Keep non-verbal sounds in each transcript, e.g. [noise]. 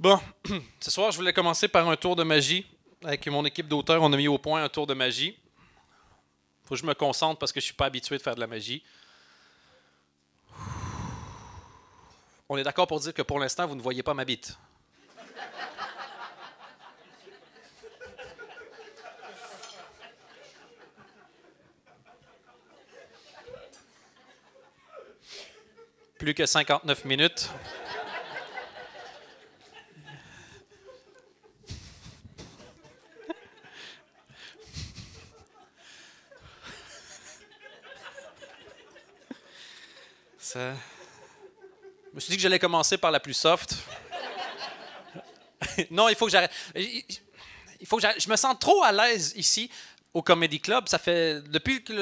Bon, [clears throat] ce soir, je voulais commencer par un tour de magie. Avec mon équipe d'auteurs, on a mis au point un tour de magie. Faut que je me concentre parce que je suis pas habitué de faire de la magie. On est d'accord pour dire que pour l'instant, vous ne voyez pas ma bite. Plus que 59 minutes. Je me suis dit que j'allais commencer par la plus soft. [laughs] non, il faut que j'arrête. Il faut que. Je me sens trop à l'aise ici au Comedy Club. Ça fait depuis que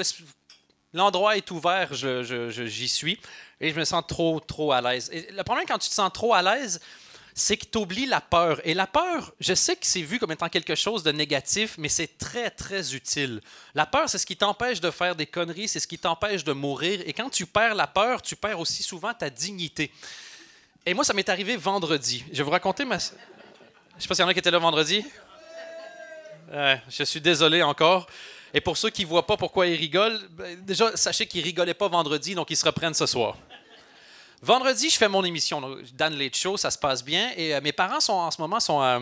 l'endroit est ouvert, j'y je, suis et je me sens trop trop à l'aise. le problème quand tu te sens trop à l'aise, c'est que tu oublies la peur. Et la peur, je sais que c'est vu comme étant quelque chose de négatif, mais c'est très, très utile. La peur, c'est ce qui t'empêche de faire des conneries, c'est ce qui t'empêche de mourir. Et quand tu perds la peur, tu perds aussi souvent ta dignité. Et moi, ça m'est arrivé vendredi. Je vais vous raconter ma... Je sais pas s'il y en a qui étaient là vendredi. je suis désolé encore. Et pour ceux qui ne voient pas pourquoi ils rigolent, ben, déjà, sachez qu'ils rigolaient pas vendredi, donc ils se reprennent ce soir. Vendredi, je fais mon émission, Dan Late Show, ça se passe bien. Et euh, mes parents sont en ce moment sont à,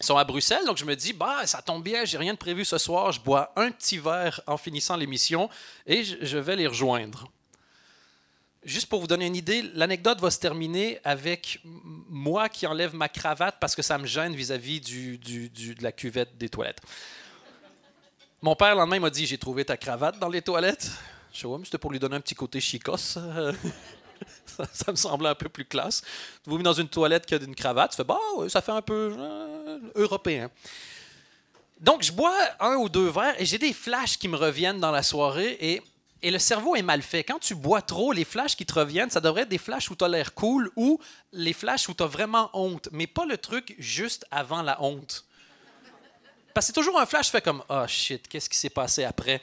sont à Bruxelles, donc je me dis, bah, ça tombe bien, j'ai rien de prévu ce soir. Je bois un petit verre en finissant l'émission et je, vais les rejoindre. Juste pour vous donner une idée, l'anecdote va se terminer avec moi qui enlève ma cravate parce que ça me gêne vis-à-vis du, de la cuvette des toilettes. Mon père, le lendemain, m'a dit J'ai trouvé ta cravate dans les toilettes. Je sais, mais c'était pour lui donner un petit côté chicos. [laughs] [laughs] ça, me semblait un peu plus classe. Vous venez dans une toilette qui a une cravate, tu fais bah, ça fait un peu euh, européen. Donc, je bois un ou deux verres et j'ai des flashs qui me reviennent dans la soirée et, et, le cerveau est mal fait. Quand tu bois trop, les flashs qui te reviennent, ça devrait être des flashs où tu as l'air cool ou les flashs où tu as vraiment honte, mais pas le truc juste avant la honte. Parce que c'est toujours un flash fait comme oh shit, qu'est-ce qui s'est passé après?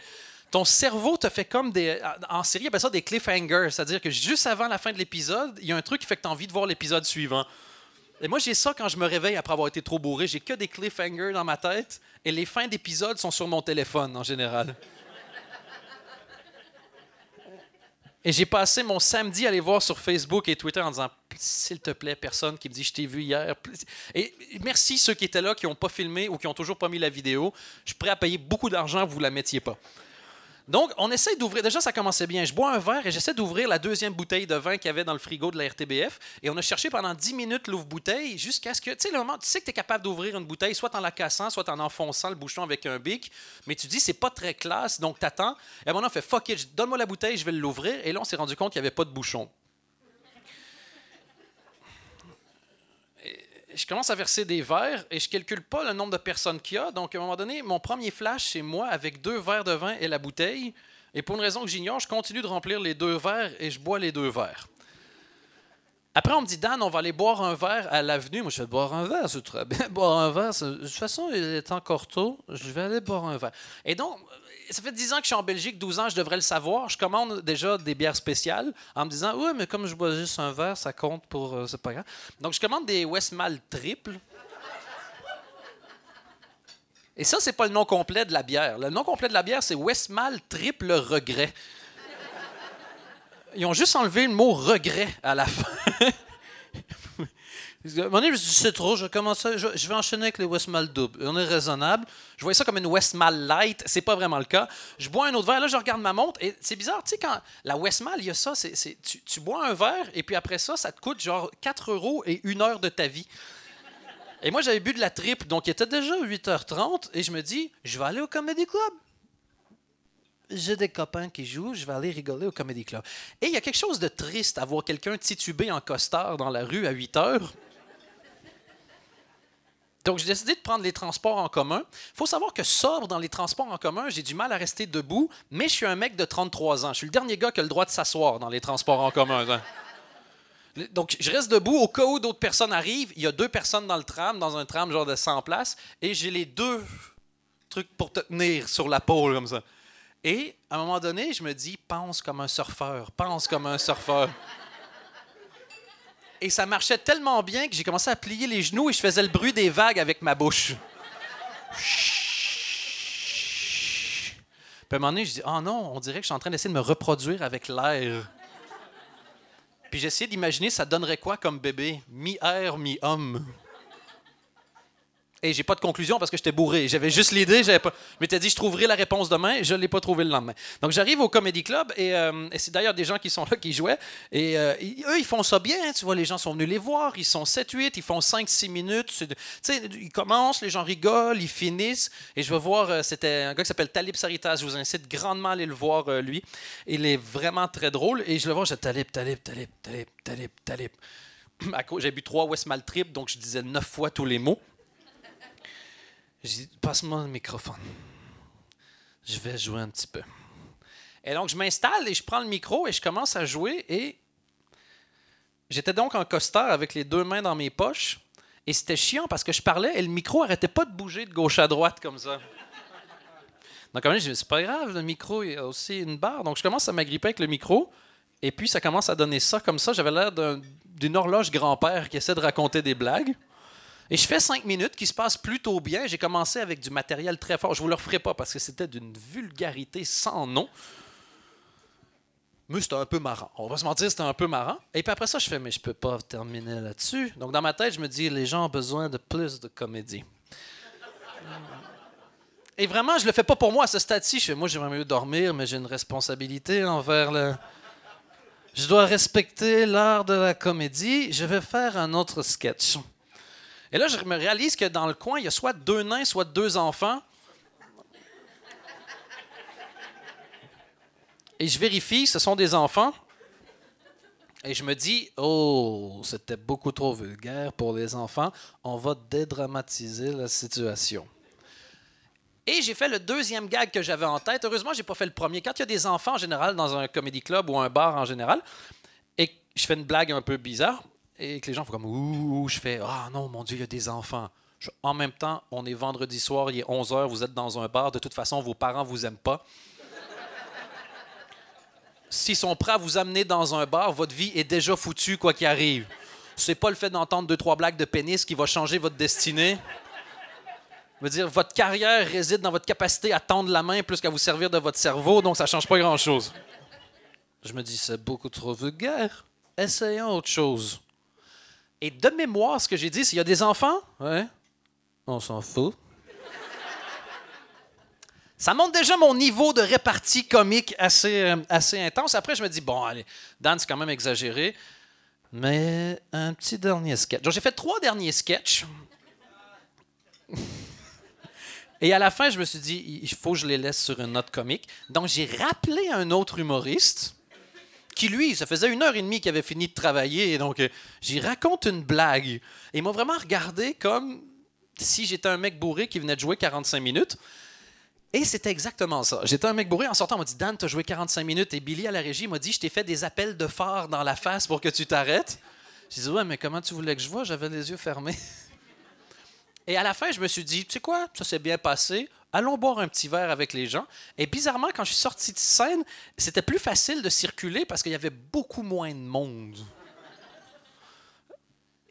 Ton cerveau te fait comme des. En série, il ça des cliffhangers. C'est-à-dire que juste avant la fin de l'épisode, il y a un truc qui fait que tu as envie de voir l'épisode suivant. Et moi, j'ai ça quand je me réveille après avoir été trop bourré. J'ai que des cliffhangers dans ma tête et les fins d'épisode sont sur mon téléphone en général. Et j'ai passé mon samedi à aller voir sur Facebook et Twitter en disant S'il te plaît, personne qui me dit Je t'ai vu hier. Et merci ceux qui étaient là, qui n'ont pas filmé ou qui n'ont toujours pas mis la vidéo. Je suis prêt à payer beaucoup d'argent, vous ne la mettiez pas. Donc, on essaie d'ouvrir. Déjà, ça commençait bien. Je bois un verre et j'essaie d'ouvrir la deuxième bouteille de vin qu'il y avait dans le frigo de la RTBF. Et on a cherché pendant 10 minutes l'ouvre-bouteille jusqu'à ce que. Tu sais, le moment, tu sais que tu es capable d'ouvrir une bouteille, soit en la cassant, soit en enfonçant le bouchon avec un bic. Mais tu dis, c'est pas très classe, donc t'attends. Et à un moment, on fait fuck it, donne-moi la bouteille, je vais l'ouvrir. Et là, on s'est rendu compte qu'il n'y avait pas de bouchon. Je commence à verser des verres et je calcule pas le nombre de personnes qu'il y a. Donc, à un moment donné, mon premier flash, c'est moi avec deux verres de vin et la bouteille. Et pour une raison que j'ignore, je continue de remplir les deux verres et je bois les deux verres. Après, on me dit, Dan, on va aller boire un verre à l'avenue. Moi, je vais boire un verre, c'est très bien. [laughs] Boire un verre, de toute façon, il est encore tôt. Je vais aller boire un verre. Et donc, ça fait 10 ans que je suis en Belgique, 12 ans, je devrais le savoir. Je commande déjà des bières spéciales en me disant Oui, mais comme je bois juste un verre, ça compte pour. Euh, c'est pas grave. Donc, je commande des Westmalle triple. Et ça, c'est pas le nom complet de la bière. Le nom complet de la bière, c'est Westmalle triple regret. Ils ont juste enlevé le mot regret à la fin. [laughs] Donné, je c'est trop, je, commence je, vais enchaîner avec les Westmal double. On est raisonnable. Je voyais ça comme une Westmal light. C'est pas vraiment le cas. Je bois un autre verre. Là, je regarde ma montre. Et c'est bizarre, tu sais, quand la Westmal, il y a ça. c'est tu, bois un verre et puis après ça, ça te coûte genre 4 euros et une heure de ta vie. Et moi, j'avais bu de la triple, donc il était déjà 8h30. Et je me dis, je vais aller au Comedy Club j'ai des copains qui jouent, je vais aller rigoler au Comedy Club. Et il y a quelque chose de triste à voir quelqu'un titubé en costard dans la rue à 8 heures. Donc, j'ai décidé de prendre les transports en commun. Il faut savoir que sobre dans les transports en commun, j'ai du mal à rester debout, mais je suis un mec de 33 ans. Je suis le dernier gars qui a le droit de s'asseoir dans les transports en commun. Hein. Donc, je reste debout au cas où d'autres personnes arrivent. Il y a deux personnes dans le tram, dans un tram genre de 100 places, et j'ai les deux trucs pour te tenir sur la pôle comme ça. Et à un moment donné, je me dis, pense comme un surfeur, pense comme un surfeur. Et ça marchait tellement bien que j'ai commencé à plier les genoux et je faisais le bruit des vagues avec ma bouche. Puis à un moment donné, je dis, oh non, on dirait que je suis en train d'essayer de me reproduire avec l'air. Puis essayé d'imaginer ça donnerait quoi comme bébé, mi-air, mi-homme. Et j'ai pas de conclusion parce que j'étais bourré. J'avais juste l'idée, j'avais pas. Je m'étais dit, je trouverai la réponse demain, je l'ai pas trouvé le lendemain. Donc j'arrive au Comedy Club et, euh, et c'est d'ailleurs des gens qui sont là qui jouaient. Et euh, eux, ils font ça bien. hein, tu vois, les gens sont venus les voir, ils sont 7-8, ils font 5-6 minutes. Tu sais, ils commencent, les gens rigolent, ils finissent. Et je vais voir, euh, c'était un gars qui s'appelle Talib Saritas. Je vous incite grandement à aller le voir, lui. Il est vraiment très drôle. Et je le vois, je dis Talib, Talib, Talib, Talib, Talib, Talib. [clears throat] J'ai bu trois West Maltrip, donc je disais neuf fois tous les mots. J'ai dit, passe-moi le microphone. Je vais jouer un petit peu. Et donc, je m'installe et je prends le micro et je commence à jouer. Et j'étais donc en costard avec les deux mains dans mes poches. Et c'était chiant parce que je parlais et le micro arrêtait pas de bouger de gauche à droite comme ça. Donc, moment donné, je dis, c'est pas grave, le micro, il y a aussi une barre. Donc, je commence à m'agripper avec le micro. Et puis, ça commence à donner ça comme ça. J'avais l'air d'un- d'une horloge grand-père qui essaie de raconter des blagues. Et je fais cinq minutes qui se passent plutôt bien. J'ai commencé avec du matériel très fort. Je vous le referai pas parce que c'était d'une vulgarité sans nom. Mais c'était un peu marrant. On va se mentir, c'était un peu marrant. Et puis après ça, je fais, mais je peux pas terminer là-dessus. Donc dans ma tête, je me dis, les gens ont besoin de plus de comédie. Et vraiment, je le fais pas pour moi à ce stade-ci. Je fais, moi, j'aimerais mieux dormir, mais j'ai une responsabilité envers le. Je dois respecter l'art de la comédie. Je vais faire un autre sketch. Et là, je me réalise que dans le coin, il y a soit deux nains, soit deux enfants. Et je vérifie, ce sont des enfants. Et je me dis, oh, c'était beaucoup trop vulgaire pour les enfants. On va dédramatiser la situation. Et j'ai fait le deuxième gag que j'avais en tête. Heureusement, j'ai pas fait le premier. Quand il y a des enfants en général dans un comedy club ou un bar en général, et je fais une blague un peu bizarre, et que les gens font comme ouh, je fais ah non, mon Dieu, il y a des enfants. En même temps, on est vendredi soir, il est 11h, vous êtes dans un bar, de toute façon, vos parents vous aiment pas. S'ils sont prêts à vous amener dans un bar, votre vie est déjà foutue, quoi qu'il arrive. C'est pas le fait d'entendre deux, trois blagues de pénis qui va changer votre destinée. Je veux dire, votre carrière réside dans votre capacité à tendre la main plus qu'à vous servir de votre cerveau, donc ça change pas grand-chose. Je me dis, c'est beaucoup trop vulgaire. Essayons autre chose. Et de mémoire, ce que j'ai dit, c'est il y a des enfants, ouais, on s'en fout. Ça montre déjà mon niveau de répartie comique assez, euh, assez intense. Après, je me dis, bon, allez, Dan, c'est quand même exagéré. Mais un petit dernier sketch. Donc, j'ai fait trois derniers sketchs. Et à la fin, je me suis dit, il faut que je les laisse sur une note comique. Donc, j'ai rappelé un autre humoriste qui, lui, ça faisait une heure et demie qu'il avait fini de travailler. Donc, euh, j'y raconte une blague. Et il m'a vraiment regardé comme si j'étais un mec bourré qui venait de jouer 45 minutes. Et c'était exactement ça. J'étais un mec bourré. En sortant, on m'a dit Dan, t'as joué 45 minutes. Et Billy à la régie m'a dit Je t'ai fait des appels de phare dans la face pour que tu t'arrêtes. J'ai dit Ouais, mais comment tu voulais que je vois? J'avais les yeux fermés. [laughs] Et à la fin, je me suis dit Tu sais quoi? Ça s'est bien passé. Allons boire un petit verre avec les gens. Et bizarrement, quand je suis sorti de scène, c'était plus facile de circuler parce qu'il y avait beaucoup moins de monde.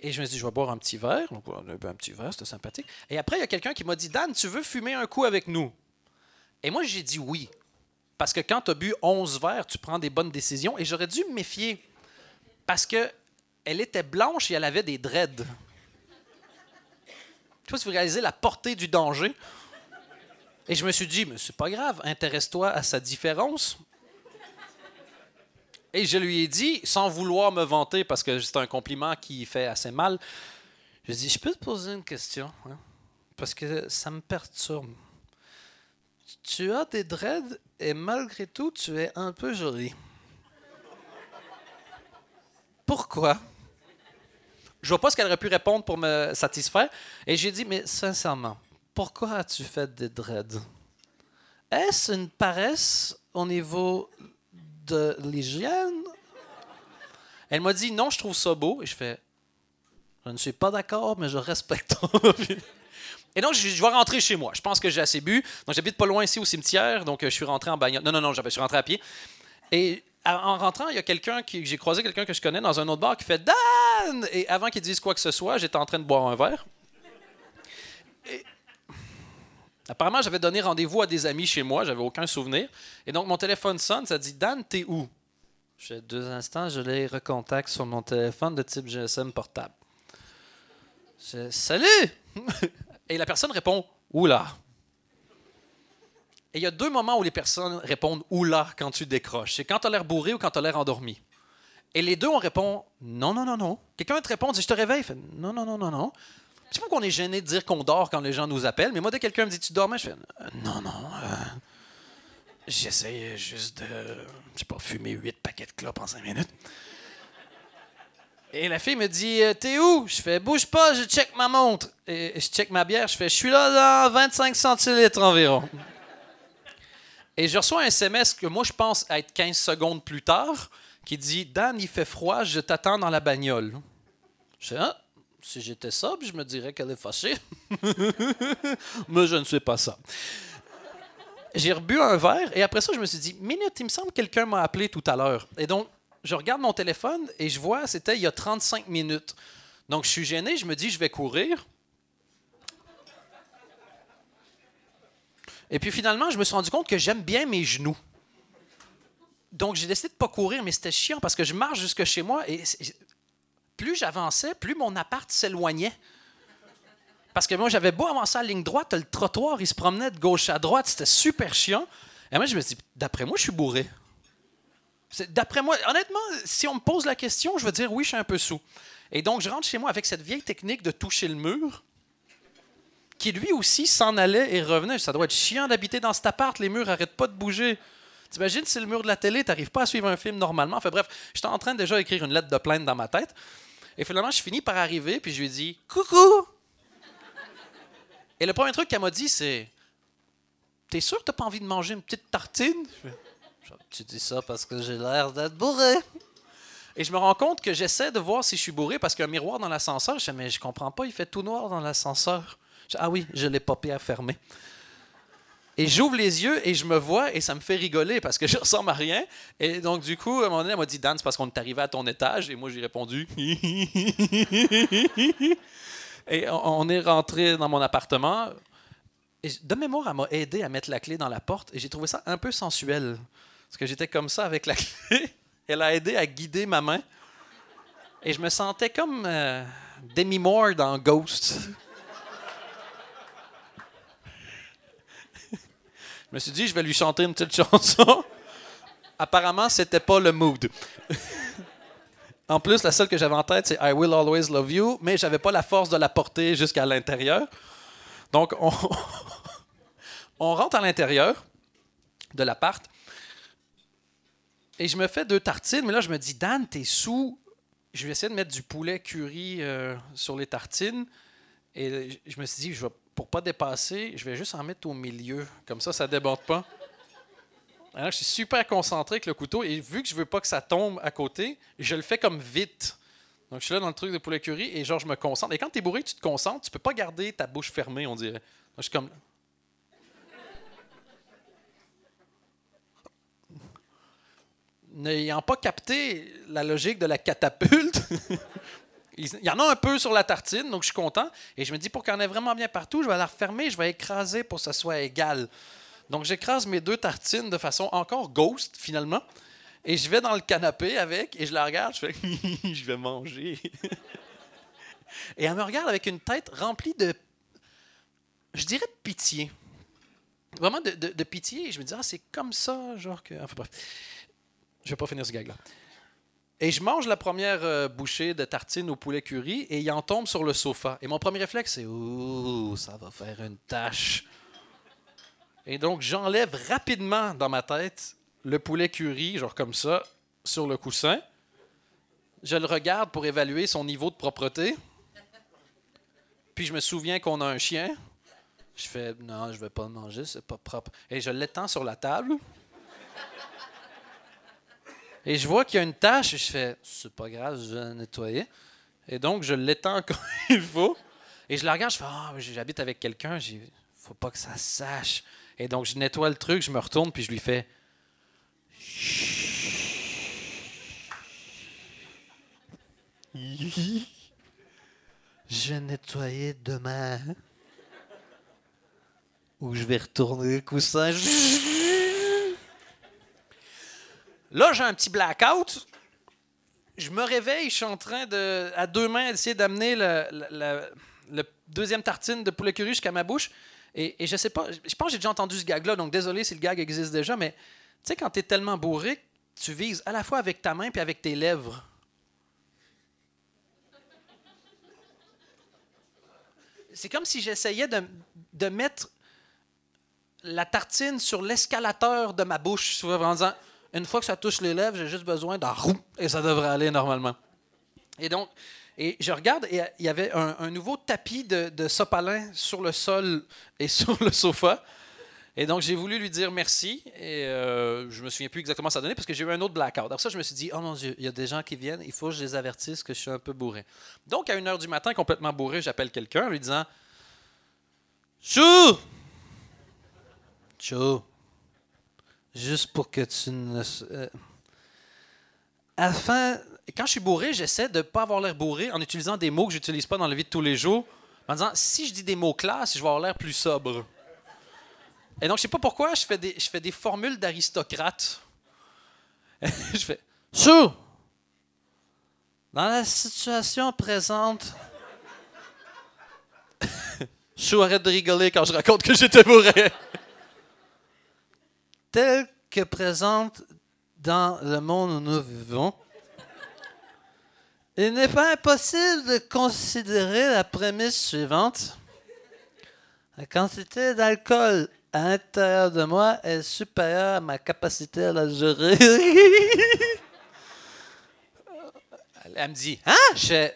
Et je me suis dit, je vais boire un petit verre. Donc, on a bu un petit verre, c'était sympathique. Et après, il y a quelqu'un qui m'a dit, Dan, tu veux fumer un coup avec nous? Et moi, j'ai dit oui. Parce que quand tu as bu 11 verres, tu prends des bonnes décisions. Et j'aurais dû me méfier. Parce que elle était blanche et elle avait des dreads. Tu vois, si vous réalisez la portée du danger. Et je me suis dit, mais c'est pas grave, intéresse-toi à sa différence. Et je lui ai dit, sans vouloir me vanter, parce que c'est un compliment qui fait assez mal, je lui ai dit, je peux te poser une question? hein? Parce que ça me perturbe. Tu as des dreads et malgré tout, tu es un peu jolie. Pourquoi? Je vois pas ce qu'elle aurait pu répondre pour me satisfaire. Et j'ai dit, mais sincèrement, pourquoi as-tu fait des dreads? Est-ce une paresse au niveau de l'hygiène? Elle m'a dit, non, je trouve ça beau. Et je fais, je ne suis pas d'accord, mais je respecte ton. [laughs] Et donc, je, vais rentrer chez moi. Je pense que j'ai assez bu. Donc, j'habite pas loin ici au cimetière. Donc, euh, je suis rentré en bagnole. Non, non, non, je suis rentré à pied. Et en rentrant, il y a quelqu'un qui. J'ai croisé quelqu'un que je connais dans un autre bar qui fait! Dan! Et avant qu'il dise quoi que ce soit, j'étais en train de boire un verre. Et... Apparemment, j'avais donné rendez-vous à des amis chez moi, j'avais aucun souvenir. Et donc, mon téléphone sonne, ça dit Dan, t'es où? J'ai deux instants, je les recontacte sur mon téléphone de type GSM portable. Je, Salut! [laughs] Et la personne répond Oula. Et il y a deux moments où les personnes répondent Oula quand tu décroches. C'est quand tu as l'air bourré ou quand tu as l'air endormi. Et les deux, on répond Non, non, non, non. Quelqu'un te répond, dit Je te réveille. fait Non, non, non, non, non. Je sais pas qu'on est gêné de dire qu'on dort quand les gens nous appellent, mais moi, dès que quelqu'un me dit Tu dormais, je fais Non, non. Euh, J'essaie juste de, je sais pas, fumer huit paquets de clopes en cinq minutes. Et la fille me dit euh, T'es où? Je fais Bouge pas, je check ma montre. Et je check ma bière, je fais Je suis là dans 25 centilitres environ. Et je reçois un SMS que moi je pense être 15 secondes plus tard qui dit Dan, il fait froid, je t'attends dans la bagnole. Je fais Ah, si j'étais sobre, je me dirais qu'elle est fâchée. [laughs] Mais je ne suis pas ça. J'ai rebu un verre et après ça, je me suis dit Minute, il me semble que quelqu'un m'a appelé tout à l'heure. Et donc, je regarde mon téléphone et je vois, c'était il y a 35 minutes. Donc, je suis gêné, je me dis, je vais courir. Et puis finalement, je me suis rendu compte que j'aime bien mes genoux. Donc, j'ai décidé de ne pas courir, mais c'était chiant parce que je marche jusque chez moi et plus j'avançais, plus mon appart s'éloignait. Parce que moi, j'avais beau avancer à la ligne droite, le trottoir, il se promenait de gauche à droite, c'était super chiant. Et moi, je me dit, d'après moi, je suis bourré. D'après moi, honnêtement, si on me pose la question, je vais dire oui, je suis un peu sous. Et donc, je rentre chez moi avec cette vieille technique de toucher le mur, qui lui aussi s'en allait et revenait. Ça doit être chiant d'habiter dans cet appart, les murs n'arrêtent pas de bouger. T'imagines, c'est le mur de la télé, t'arrives pas à suivre un film normalement. Enfin bref, j'étais en train de déjà d'écrire une lettre de plainte dans ma tête. Et finalement, je finis par arriver, puis je lui dis Coucou! Et le premier truc qu'elle m'a dit, c'est T'es sûr que t'as pas envie de manger une petite tartine? Tu dis ça parce que j'ai l'air d'être bourré. Et je me rends compte que j'essaie de voir si je suis bourré parce qu'il y a un miroir dans l'ascenseur. Je dis, mais je comprends pas, il fait tout noir dans l'ascenseur. Ah oui, je l'ai popé à fermer. Et j'ouvre les yeux et je me vois et ça me fait rigoler parce que [laughs] je ressemble à rien. Et donc, du coup, à un moment donné, elle m'a dit Dan, c'est parce qu'on est arrivé à ton étage. Et moi, j'ai répondu [laughs] Et on est rentré dans mon appartement. Et de mémoire, elle m'a aidé à mettre la clé dans la porte et j'ai trouvé ça un peu sensuel. Parce que j'étais comme ça avec la [laughs] clé. Elle a aidé à guider ma main. Et je me sentais comme euh, Demi Moore dans Ghost. Me suis dit, je vais lui chanter une petite [laughs] chanson. Apparemment, c'était pas le mood. [laughs] en plus, la seule que j'avais en tête, c'est I Will Always Love You, mais j'avais pas la force de la porter jusqu'à l'intérieur. Donc, on, [laughs] on rentre à l'intérieur de l'appart. Et je me fais deux tartines, mais là, je me dis, Dan, t'es sous. Je vais essayer de mettre du poulet curry euh, sur les tartines. Et je me suis dit, je vais, pour pas dépasser, je vais juste en mettre au milieu. Comme ça, ça déborde pas. Alors, je suis super concentré avec le couteau. Et vu que je veux pas que ça tombe à côté, je le fais comme vite. Donc, je suis là dans le truc de poulet curry et genre, je me concentre. Et quand tu es bourré, tu te concentres, tu peux pas garder ta bouche fermée, on dirait. je suis comme. n'ayant pas capté la logique de la catapulte, [laughs] il y en a un peu sur la tartine, donc je suis content. Et je me dis, pour qu'il y en ait vraiment bien partout, je vais la refermer, je vais écraser pour que ça soit égal. Donc j'écrase mes deux tartines de façon encore ghost, finalement. Et je vais dans le canapé avec, et je la regarde, je fais, [laughs] je vais manger. [laughs] et elle me regarde avec une tête remplie de, je dirais de pitié. Vraiment de, pitié. Et je me dis, ah, c'est comme ça, genre que. Enfin bref. Je vais pas finir ce gag-là. Et je mange la première euh, bouchée de tartine au poulet curry et il en tombe sur le sofa. Et mon premier réflexe, c'est Ouh, ça va faire une tache. Et donc, j'enlève rapidement dans ma tête le poulet curry, genre comme ça, sur le coussin. Je le regarde pour évaluer son niveau de propreté. Puis je me souviens qu'on a un chien. Je fais Non, je vais pas le manger, c'est pas propre. Et je l'étends sur la table. Et je vois qu'il y a une tâche et je fais c'est pas grave, je vais nettoyer. Et donc je l'étends comme il faut. Et je la regarde, je fais ah, j'habite avec quelqu'un, il faut pas que ça sache. Et donc je nettoie le truc, je me retourne puis je lui fais [laughs] Je vais nettoyer demain. Ou je vais retourner le coussin. [laughs] Là, j'ai un petit blackout. Je me réveille, je suis en train de, à deux mains, d'essayer d'amener le, deuxième tartine de poulet curry jusqu'à ma bouche. Et, et, je sais pas, je pense que j'ai déjà entendu ce gag-là, donc désolé si le gag existe déjà, mais tu sais, quand tu es tellement bourré, tu vises à la fois avec ta main puis avec tes lèvres. C'est comme si j'essayais de, de, mettre la tartine sur l'escalateur de ma bouche, en disant une fois que ça touche les lèvres, j'ai juste besoin d'un roux et ça devrait aller normalement. Et donc, et je regarde et il y avait un, nouveau tapis de, sopalin sur le sol et [laughs] sur le sofa. Et donc, j'ai voulu lui dire merci. Et euh, je me souviens plus exactement ça donnait parce que j'ai eu un autre blackout. Alors, ça, je me suis dit, oh mon Dieu, il y a des gens qui viennent, il faut que je les avertisse que je suis un peu bourré. Donc, à 1h du matin, complètement bourré, j'appelle quelqu'un en lui disant Chou Chou Juste pour que tu ne. Euh, afin. Quand je suis bourré, j'essaie de ne pas avoir l'air bourré en utilisant des mots que je n'utilise pas dans la vie de tous les jours. En disant, si je dis des mots classe, je vais avoir l'air plus sobre. Et donc, je sais pas pourquoi, je fais des, je fais des formules d'aristocrate. [laughs] je fais Chou! Dans la situation présente. [laughs] Chou, arrête de rigoler quand je raconte que j'étais bourré tel que présente dans le monde où nous vivons, il n'est pas impossible de considérer la prémisse suivante. La quantité d'alcool à l'intérieur de moi est supérieure à ma capacité à la gérer. Elle me dit Hein? Je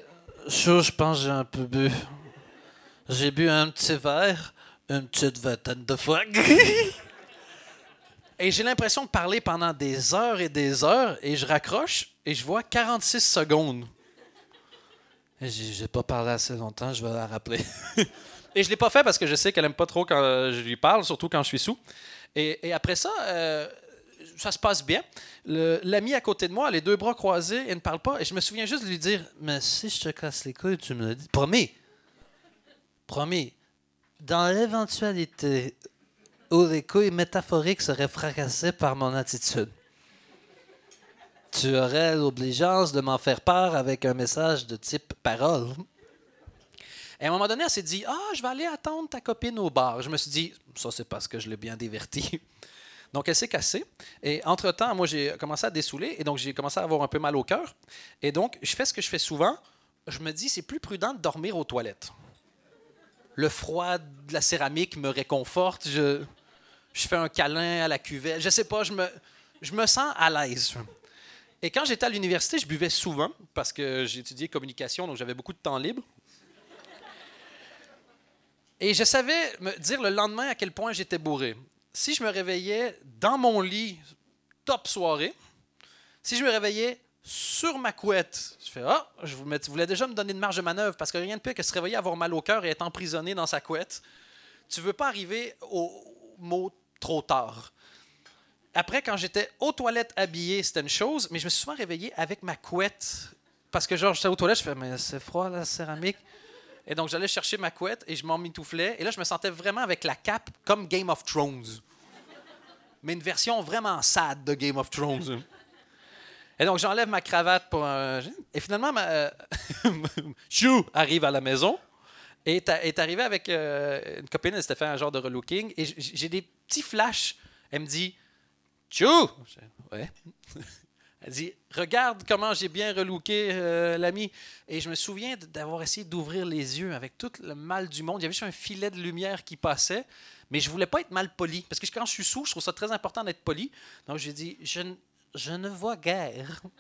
je pense que j'ai un peu bu. J'ai bu un petit verre, une petite vingtaine de fois. Et j'ai l'impression de parler pendant des heures et des heures, et je raccroche, et je vois 46 secondes. Et j'ai pas parlé assez longtemps, je vais la rappeler. [laughs] et je l'ai pas fait parce que je sais qu'elle aime pas trop quand je lui parle, surtout quand je suis sous. Et, après ça, euh, ça se passe bien. L'ami à côté de moi, les deux bras croisés, il ne parle pas. Et je me souviens juste de lui dire Mais si je te casse les couilles, tu me le dis. Promis. Promis. Dans l'éventualité les couilles métaphoriques seraient fracassées par mon attitude. Tu aurais l'obligeance de m'en faire part avec un message de type parole. Et à un moment donné, elle s'est dit Ah, je vais aller attendre ta copine au bar. Je me suis dit Ça, c'est parce que je l'ai bien divertie. Donc, elle s'est cassée. Et entre-temps, moi, j'ai commencé à dessouler. Et donc, j'ai commencé à avoir un peu mal au cœur. Et donc, je fais ce que je fais souvent. Je me dis C'est plus prudent de dormir aux toilettes. Le froid de la céramique me réconforte. Je, je fais un câlin à la cuvette. Je sais pas, je me, je me sens à l'aise. Et quand j'étais à l'université, je buvais souvent parce que étudié communication, donc j'avais beaucoup de temps libre. Et je savais me dire le lendemain à quel point j'étais bourré. Si je me réveillais dans mon lit, top soirée. Si je me réveillais sur ma couette, je fais Ah, je voulais déjà me donner une marge de manœuvre parce que rien de pire que se réveiller, avoir mal au cœur et être emprisonné dans sa couette. Tu veux pas arriver au mot trop tard. Après, quand j'étais aux toilettes habillé, c'était une chose, mais je me suis souvent réveillé avec ma couette. Parce que, genre, j'étais aux toilettes, je fais, mais c'est froid, la céramique. Et donc, j'allais chercher ma couette et je m'en mitouflais. Et là, je me sentais vraiment avec la cape comme Game of Thrones. Mais une version vraiment sad de Game of Thrones. Et donc, j'enlève ma cravate pour un. Et finalement, ma... Euh, [laughs] Chou arrive à la maison. Et est arrivé avec euh, une copine, elle s'était fait un genre de relooking. Et j'ai des petits flashs. Elle me dit Tchou Ouais. [laughs] Elle dit Regarde comment j'ai bien relooké euh, l'ami. Et je me souviens d'avoir essayé d'ouvrir les yeux avec tout le mal du monde. Il y avait juste un filet de lumière qui passait, mais je voulais pas être mal poli. Parce que quand je suis sous, je trouve ça très important d'être poli. Donc j'ai dit je, je ne vois guère. [laughs]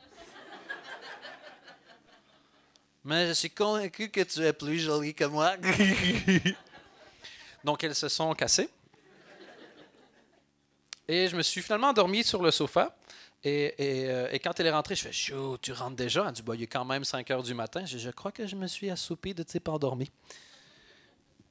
Mais je suis convaincu que tu es plus jolie que moi. [laughs] Donc, elles se sont cassées. Et je me suis finalement endormi sur le sofa. Et, euh, quand elle est rentrée, je fais Chou, tu rentres déjà? Elle dit bah, Il est quand même 5 heures du matin. Je, crois que je me suis assoupi de type endormi.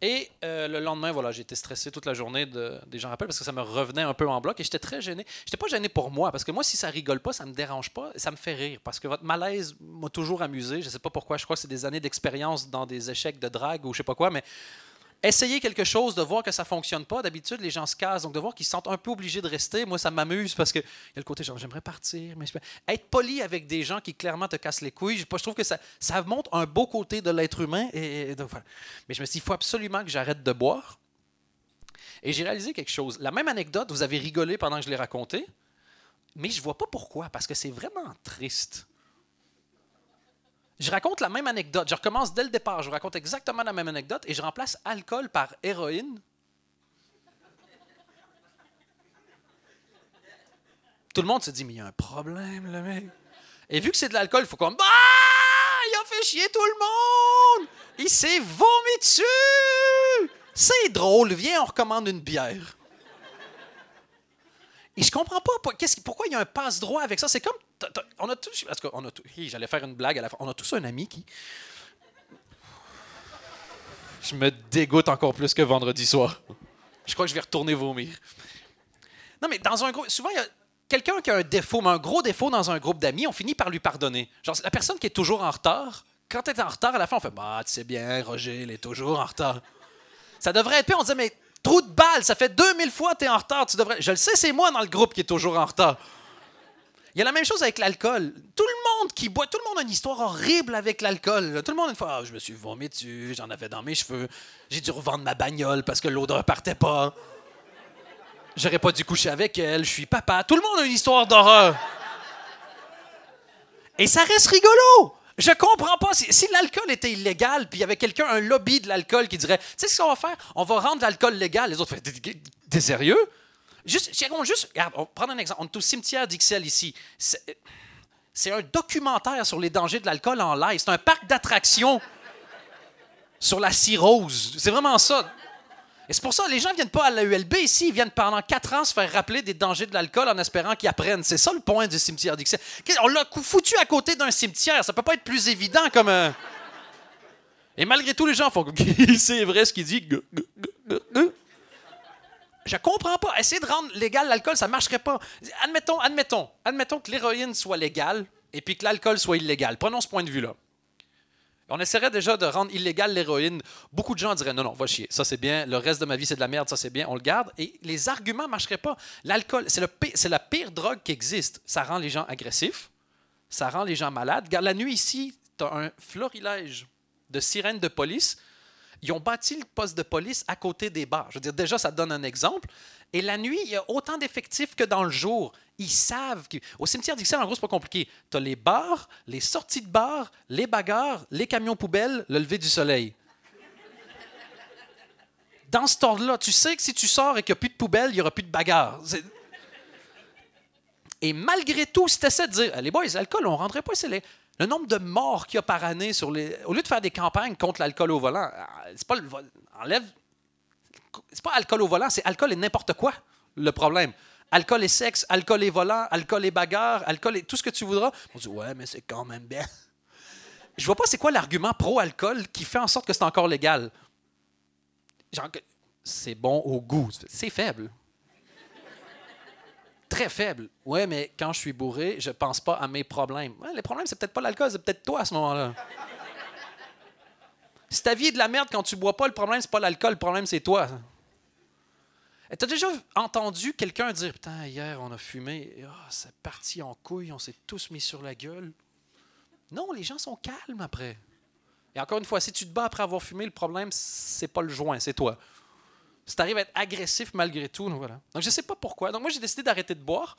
Et euh, le lendemain, voilà, j'étais stressé toute la journée de, des gens rappellent parce que ça me revenait un peu en bloc et j'étais très gêné. J'étais pas gêné pour moi parce que moi, si ça rigole pas, ça me dérange pas, ça me fait rire parce que votre malaise m'a toujours amusé. Je sais pas pourquoi, je crois que c'est des années d'expérience dans des échecs de drague ou je sais pas quoi, mais essayer quelque chose, de voir que ça fonctionne pas. D'habitude, les gens se cassent. Donc, de voir qu'ils se sentent un peu obligés de rester, moi, ça m'amuse parce que y a le côté j'aimerais partir. Mais être poli avec des gens qui clairement te cassent les couilles, je, trouve que ça, montre un beau côté de l'être humain. Et, mais je me suis dit, il faut absolument que j'arrête de boire. Et j'ai réalisé quelque chose. La même anecdote, vous avez rigolé pendant que je l'ai raconté, mais je vois pas pourquoi, parce que c'est vraiment triste. Je raconte la même anecdote. Je recommence dès le départ. Je raconte exactement la même anecdote et je remplace alcool par héroïne. Tout le monde se dit, mais il y a un problème, le mec. Et vu que c'est de l'alcool, il faut comme, bah, il a fait chier tout le monde. Il s'est vomi dessus. C'est drôle. Viens, on recommande une bière. Et je comprends pas pourquoi il y a un passe-droit avec ça? C'est comme. On a tous. J'allais faire une blague à la fin. On a tous un ami qui. Je me dégoûte encore plus que vendredi soir. Je crois que je vais retourner vomir. Non, mais dans un groupe. Souvent, il y a quelqu'un qui a un défaut, mais un gros défaut dans un groupe d'amis, on finit par lui pardonner. Genre, la personne qui est toujours en retard, quand tu es en retard, à la fin, on fait Bah, tu sais bien, Roger, il est toujours en retard. Ça devrait être pire. On disait Mais Trou de balle, ça fait 2000 fois que tu es en retard. Tu devrais... Je le sais, c'est moi dans le groupe qui est toujours en retard. Il y a la même chose avec l'alcool. Tout le monde qui boit, tout le monde a une histoire horrible avec l'alcool. Tout le monde, une fois, ah, je me suis vomi dessus, j'en avais dans mes cheveux, j'ai dû revendre ma bagnole parce que l'odeur partait pas. J'aurais pas dû coucher avec elle, je suis papa. Tout le monde a une histoire d'horreur. Et ça reste rigolo. Je comprends pas. Si, l'alcool était illégal, puis il y avait quelqu'un, un lobby de l'alcool qui dirait Tu sais ce qu'on va faire? On va rendre l'alcool légal. Les autres font T'es sérieux? Juste, juste, regarde, on prend un exemple. On est au cimetière d'Ixelles ici. C'est un documentaire sur les dangers de l'alcool en live. C'est un parc d'attractions sur la cirrhose. C'est vraiment ça. Et c'est pour ça que les gens ne viennent pas à la ULB ici, ils viennent pendant quatre ans se faire rappeler des dangers de l'alcool en espérant qu'ils apprennent. C'est ça le point du cimetière d'Ixelles. On l'a foutu à côté d'un cimetière, ça peut pas être plus évident comme un... Et malgré tout, les gens font [laughs] c'est vrai ce qu'il dit. Je comprends pas. Essayer de rendre légal l'alcool, ça marcherait pas. Admettons, admettons, admettons que l'héroïne soit légale et puis que l'alcool soit illégal. Prenons ce point de vue-là. On essaierait déjà de rendre illégale l'héroïne. Beaucoup de gens diraient non, non, va chier. Ça, c'est bien. Le reste de ma vie, c'est de la merde. Ça, c'est bien. On le garde. Et les arguments ne marcheraient pas. L'alcool, c'est, c'est la pire drogue qui existe. Ça rend les gens agressifs. Ça rend les gens malades. Regarde, la nuit ici, tu as un florilège de sirènes de police. Ils ont bâti le poste de police à côté des bars. Je veux dire, déjà, ça donne un exemple. Et la nuit, il y a autant d'effectifs que dans le jour. Ils savent. Au cimetière d'Ixelles, en gros, c'est pas compliqué. Tu as les bars, les sorties de bars, les bagarres, les camions poubelles, le lever du soleil. Dans ce ordre-là, tu sais que si tu sors et qu'il n'y a plus de poubelle, il n'y aura plus de bagarre. Et malgré tout, si tu de dire, les boys, l'alcool, on ne rendrait pas c'est le nombre de morts qu'il y a par année sur les. Au lieu de faire des campagnes contre l'alcool au volant, c'est pas le. Enlève c'est pas alcool au volant, c'est alcool et n'importe quoi le problème. Alcool et sexe, alcool et volant, alcool et bagarre, alcool et tout ce que tu voudras. On dit ouais, mais c'est quand même bien. [laughs] Je vois pas c'est quoi l'argument pro-alcool qui fait en sorte que c'est encore légal. c'est bon au goût. C'est faible. Très faible. Ouais, mais quand je suis bourré, je pense pas à mes problèmes. les problèmes, c'est peut-être pas l'alcool, c'est peut-être toi à ce moment-là. Si ta vie est de la merde quand tu bois pas, le problème, c'est pas l'alcool, le problème, c'est toi. Tu as déjà entendu quelqu'un dire Putain, hier, on a fumé, oh, c'est parti en couille, on s'est tous mis sur la gueule. Non, les gens sont calmes après. Et encore une fois, si tu te bats après avoir fumé, le problème, c'est pas le joint, c'est toi. Si tu arrives à être agressif malgré tout, donc voilà. Donc je sais pas pourquoi. Donc moi, j'ai décidé d'arrêter de boire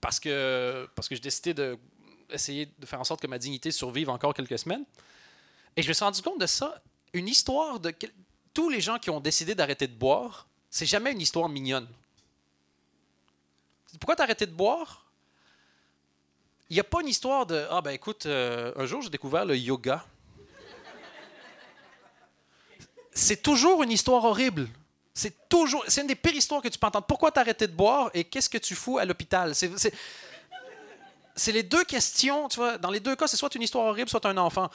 parce que, parce que j'ai décidé d'essayer de faire en sorte que ma dignité survive encore quelques semaines. Et je me suis rendu compte de ça. Une histoire de. Tous les gens qui ont décidé d'arrêter de boire, c'est jamais une histoire mignonne. Pourquoi t'as arrêté de boire? Il n'y a pas une histoire de Ah, ben écoute, euh, un jour j'ai découvert le yoga c'est toujours une histoire horrible. C'est toujours, c'est une des pires histoires que tu peux entendre. Pourquoi t'arrêter de boire et qu'est-ce que tu fous à l'hôpital? C'est, les deux questions, tu vois. Dans les deux cas, c'est soit une histoire horrible, soit un enfant.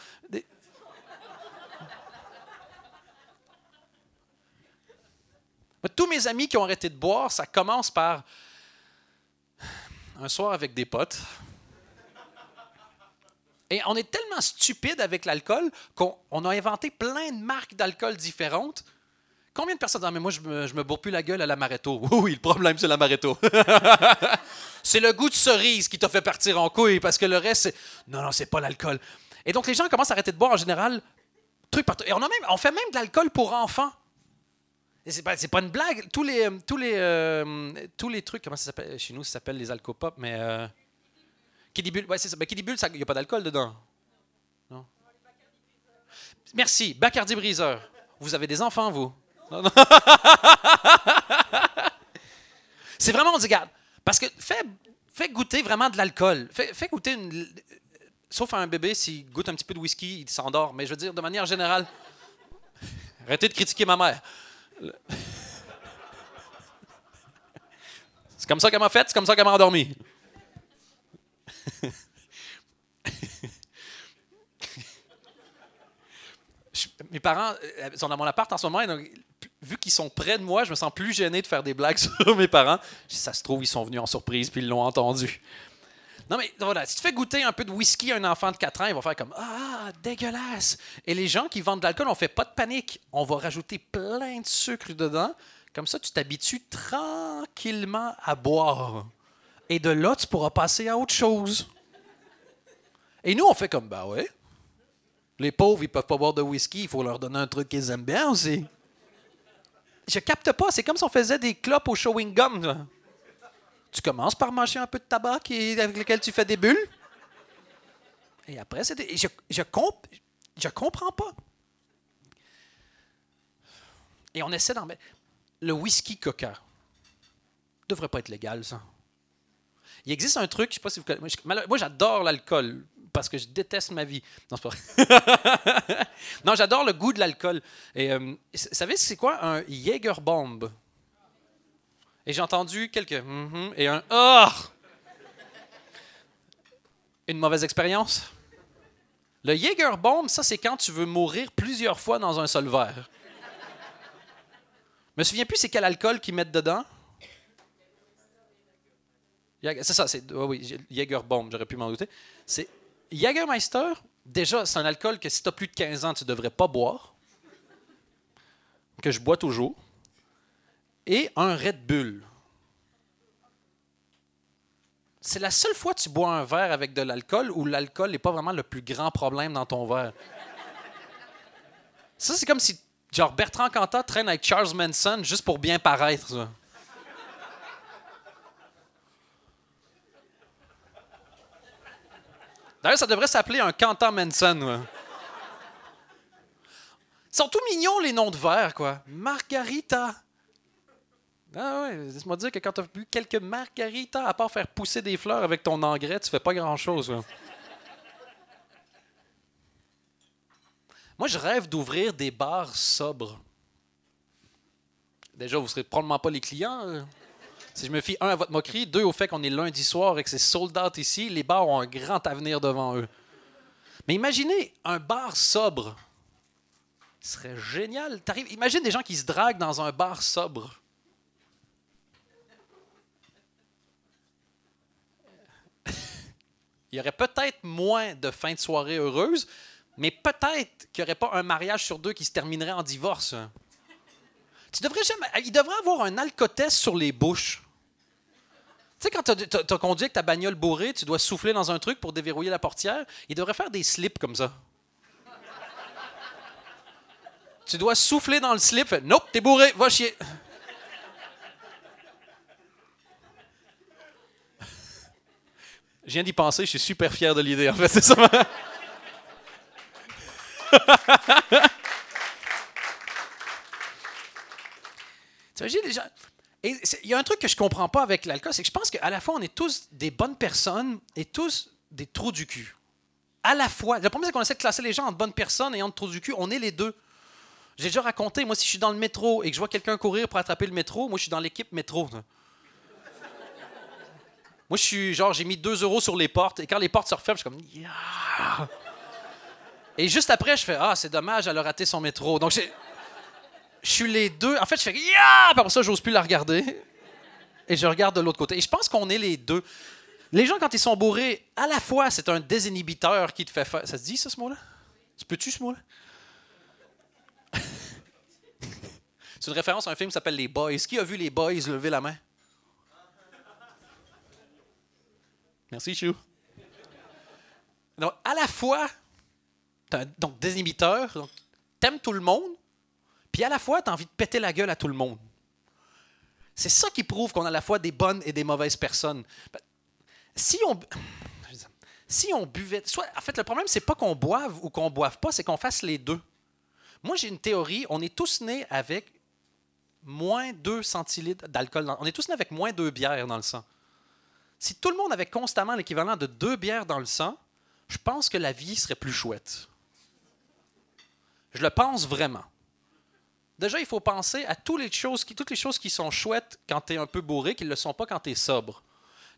Tous mes amis qui ont arrêté de boire, ça commence par un soir avec des potes. Et on est tellement stupide avec l'alcool qu'on a inventé plein de marques d'alcool différentes. Combien de personnes disent ah, mais moi, je me, bourre plus la gueule à l'amaretto. Oui, [laughs] oui, le problème, c'est l'amaretto. [laughs] c'est le goût de cerise qui t'a fait partir en couille parce que le reste, c'est. Non, non, c'est pas l'alcool. Et donc, les gens commencent à arrêter de boire en général. Truc partout. Et on, fait même de l'alcool pour enfants. C'est pas, pas une blague. Tous les, tous les, euh, tous les trucs, comment ça s'appelle? Chez nous, ça s'appelle les alcopop, mais. Euh, Kiddy ouais, c'est il n'y a pas d'alcool dedans. Non? Merci. Bacardi Briseur. Vous avez des enfants, vous? [laughs] c'est vraiment, on dit, regarde, parce que fais, goûter vraiment de l'alcool. Fais, fais, goûter une. Sauf à un bébé, s'il goûte un petit peu de whisky, il s'endort. Mais je veux dire, de manière générale. [laughs] Arrêtez de critiquer ma mère. [laughs] C'est comme ça qu'elle m'a fait, c'est comme ça qu'elle m'a endormi. Mes parents euh, sont dans mon appart en ce moment, vu qu'ils sont près de moi, je me sens plus gêné de faire des blagues [laughs] sur mes parents. Ça se trouve, ils sont venus en surprise puis ils l'ont entendu. Non, mais voilà, si tu fais goûter un peu de whisky à un enfant de 4 ans, il va faire comme Ah, dégueulasse! Et les gens qui vendent de l'alcool, on fait pas de panique. On va rajouter plein de sucre dedans. Comme ça, tu t'habitues tranquillement à boire. Et de là, tu pourras passer à autre chose. Et nous, on fait comme Bah ouais. Les pauvres, ils peuvent pas boire de whisky, il faut leur donner un truc qu'ils aiment bien aussi. Je capte pas, c'est comme si on faisait des clopes au chewing gum. Tu commences par mâcher un peu de tabac avec lequel tu fais des bulles. Et après, c'est je, je, je comprends pas. Et on essaie d'en mettre. Le whisky coca devrait pas être légal, ça. Il existe un truc, je sais pas si vous connaissez. Moi, j'adore l'alcool parce que je déteste ma vie. Non, c'est pas [laughs] non, j'adore le goût de l'alcool. Et euh, vous savez, c'est quoi un Jägerbomb? Et j'ai entendu quelques mm-hmm et un oh! Une mauvaise expérience? Le Jägerbomb, ça, c'est quand tu veux mourir plusieurs fois dans un seul verre. Je me souviens plus c'est quel alcool qu'ils mettent dedans. C'est ça, c'est oui, Jägerbomb, j'aurais pu m'en douter. C'est Jägermeister, déjà, c'est un alcool que si tu as plus de 15 ans, tu devrais pas boire. Que je bois toujours et un Red Bull. C'est la seule fois que tu bois un verre avec de l'alcool où l'alcool n'est pas vraiment le plus grand problème dans ton verre. Ça, c'est comme si, genre, Bertrand Cantat traîne avec Charles Manson juste pour bien paraître. D'ailleurs, ça devrait s'appeler un Cantat Manson. Ils sont tous mignons, les noms de verre, quoi. Margarita. Ah ouais, laisse-moi dire que quand tu as bu quelques margaritas, à part faire pousser des fleurs avec ton engrais, tu fais pas grand-chose. Moi, je rêve d'ouvrir des bars sobres. Déjà, vous ne serez probablement pas les clients. Si je me fie, un, à votre moquerie, deux, au fait qu'on est lundi soir et que c'est sold out ici, les bars ont un grand avenir devant eux. Mais imaginez un bar sobre. Ce serait génial. Imagine des gens qui se draguent dans un bar sobre. [laughs] il y aurait peut-être moins de fins de soirée heureuses, mais peut-être qu'il n'y aurait pas un mariage sur deux qui se terminerait en divorce. Tu devrais jamais. Il devrait avoir un alcotest sur les bouches. Tu sais, quand tu as, conduit avec ta bagnole bourrée, tu dois souffler dans un truc pour déverrouiller la portière. Il devrait faire des slips comme ça. tu dois souffler dans le slip. nope, t'es bourré, va chier. Je viens d'y penser, je suis super fier de l'idée, en fait, c'est ça. [laughs] les gens. Il y a un truc que je comprends pas avec l'alcool, c'est que je pense qu'à la fois, on est tous des bonnes personnes et tous des trous du cul. À la fois. Le problème, c'est qu'on essaie de classer les gens en bonnes personnes et en trous du cul. On est les deux. J'ai déjà raconté, moi, si je suis dans le métro et que je vois quelqu'un courir pour attraper le métro, moi, je suis dans l'équipe métro. Moi, je suis genre, j'ai mis 2 euros sur les portes et quand les portes se referment, je suis comme. Yeah! Et juste après, je fais Ah, c'est dommage, elle a raté son métro. Donc, j'ai. Je suis les deux. En fait, je fais après ça, j'ose plus la regarder. Et je regarde de l'autre côté. Et je pense qu'on est les deux. Les gens, quand ils sont bourrés, à la fois, c'est un désinhibiteur qui te fait faire. Ça se dit, ça, ce mot-là? Tu peux-tu, ce mot-là? [laughs] c'est une référence à un film qui s'appelle Les Boys. Qui a vu Les Boys? Levez la main? Merci, Chou. Donc, à la fois, t'as un donc, désinhibiteur, donc, t'aimes tout le monde, puis à la fois, t'as envie de péter la gueule à tout le monde. C'est ça qui prouve qu'on a à la fois des bonnes et des mauvaises personnes. Ben, si on. [sighs] Si on buvait. Soit, en fait, le problème, c'est pas qu'on boive ou qu'on boive pas, c'est qu'on fasse les deux. Moi, j'ai une théorie. On est tous nés avec moins 2 centilitres d'alcool. On est tous nés avec moins 2 bières dans le sang. Si tout le monde avait constamment l'équivalent de deux bières dans le sang, je pense que la vie serait plus chouette. Je le pense vraiment. Déjà, il faut penser à toutes les choses qui, toutes les choses qui sont chouettes quand tu es un peu bourré, qui ne le sont pas quand tu es sobre.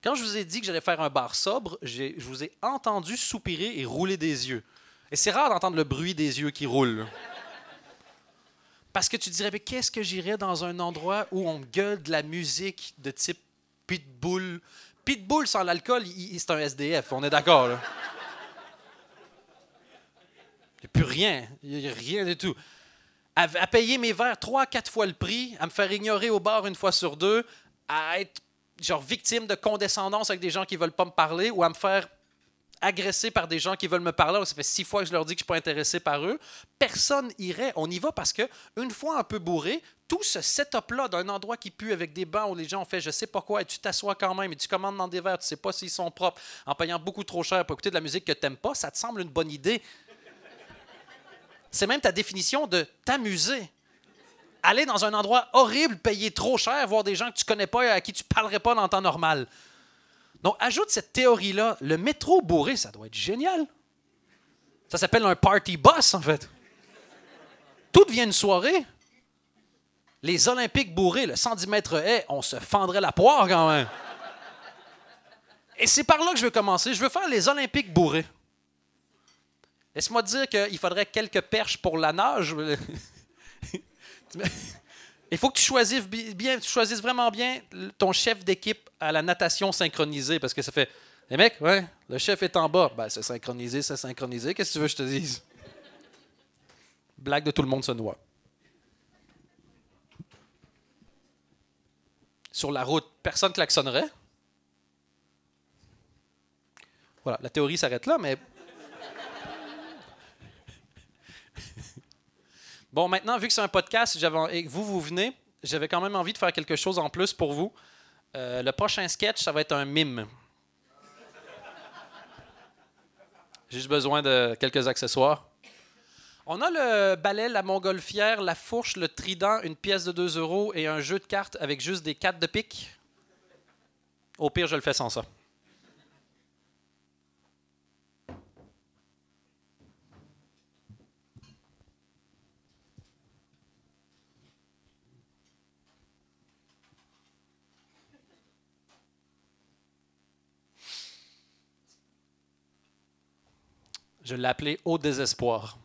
Quand je vous ai dit que j'allais faire un bar sobre, je vous ai entendu soupirer et rouler des yeux. Et c'est rare d'entendre le bruit des yeux qui roulent. Parce que tu dirais, mais qu'est-ce que j'irais dans un endroit où on gueule de la musique de type pitbull? Pitbull sans l'alcool, c'est un SDF, on est d'accord. Il n'y a plus rien. Il n'y a rien du tout. À, payer mes verres trois, quatre fois le prix, à me faire ignorer au bar une fois sur deux, à être genre victime de condescendance avec des gens qui veulent pas me parler ou à me faire agresser par des gens qui veulent me parler. Ça fait six fois que je leur dis que je suis pas intéressé par eux. Personne irait. On y va parce que une fois un peu bourré, tout ce setup-là d'un endroit qui pue avec des bancs où les gens ont fait je sais pas quoi et tu t'assois quand même et tu commandes dans des verres, tu sais pas s'ils sont propres en payant beaucoup trop cher pour écouter de la musique que tu n'aimes pas, ça te semble une bonne idée. C'est même ta définition de t'amuser aller dans un endroit horrible, payer trop cher, voir des gens que tu connais pas et à qui tu parlerais pas dans le temps normal. Donc, ajoute cette théorie-là. Le métro bourré, ça doit être génial. Ça s'appelle un party bus, en fait. Tout devient une soirée. Les Olympiques bourrés, le 110 mètres haies, on se fendrait la poire quand même. Et c'est par là que je veux commencer. Je veux faire les Olympiques bourrés. Laisse-moi dire qu'il faudrait quelques perches pour la nage. Il faut que tu choisisses bien, tu choisisses vraiment bien ton chef d'équipe à la natation synchronisée parce que ça fait Les mecs, ouais, le chef est en bas. Ben, c'est synchronisé, c'est synchronisé. Qu'est-ce que tu veux que je te dise? Blague de tout le monde se noie. Sur la route, personne klaxonnerait. Voilà, la théorie s'arrête là, mais [laughs] Bon, maintenant, vu que c'est un podcast et que vous, vous venez, j'avais quand même envie de faire quelque chose en plus pour vous. Euh, le prochain sketch, ça va être un mime. J'ai juste besoin de quelques accessoires. On a le balai, la montgolfière, la fourche, le trident, une pièce de 2 euros et un jeu de cartes avec juste des cartes de pique. Au pire, je le fais sans ça. Je l'ai appelé Au désespoir.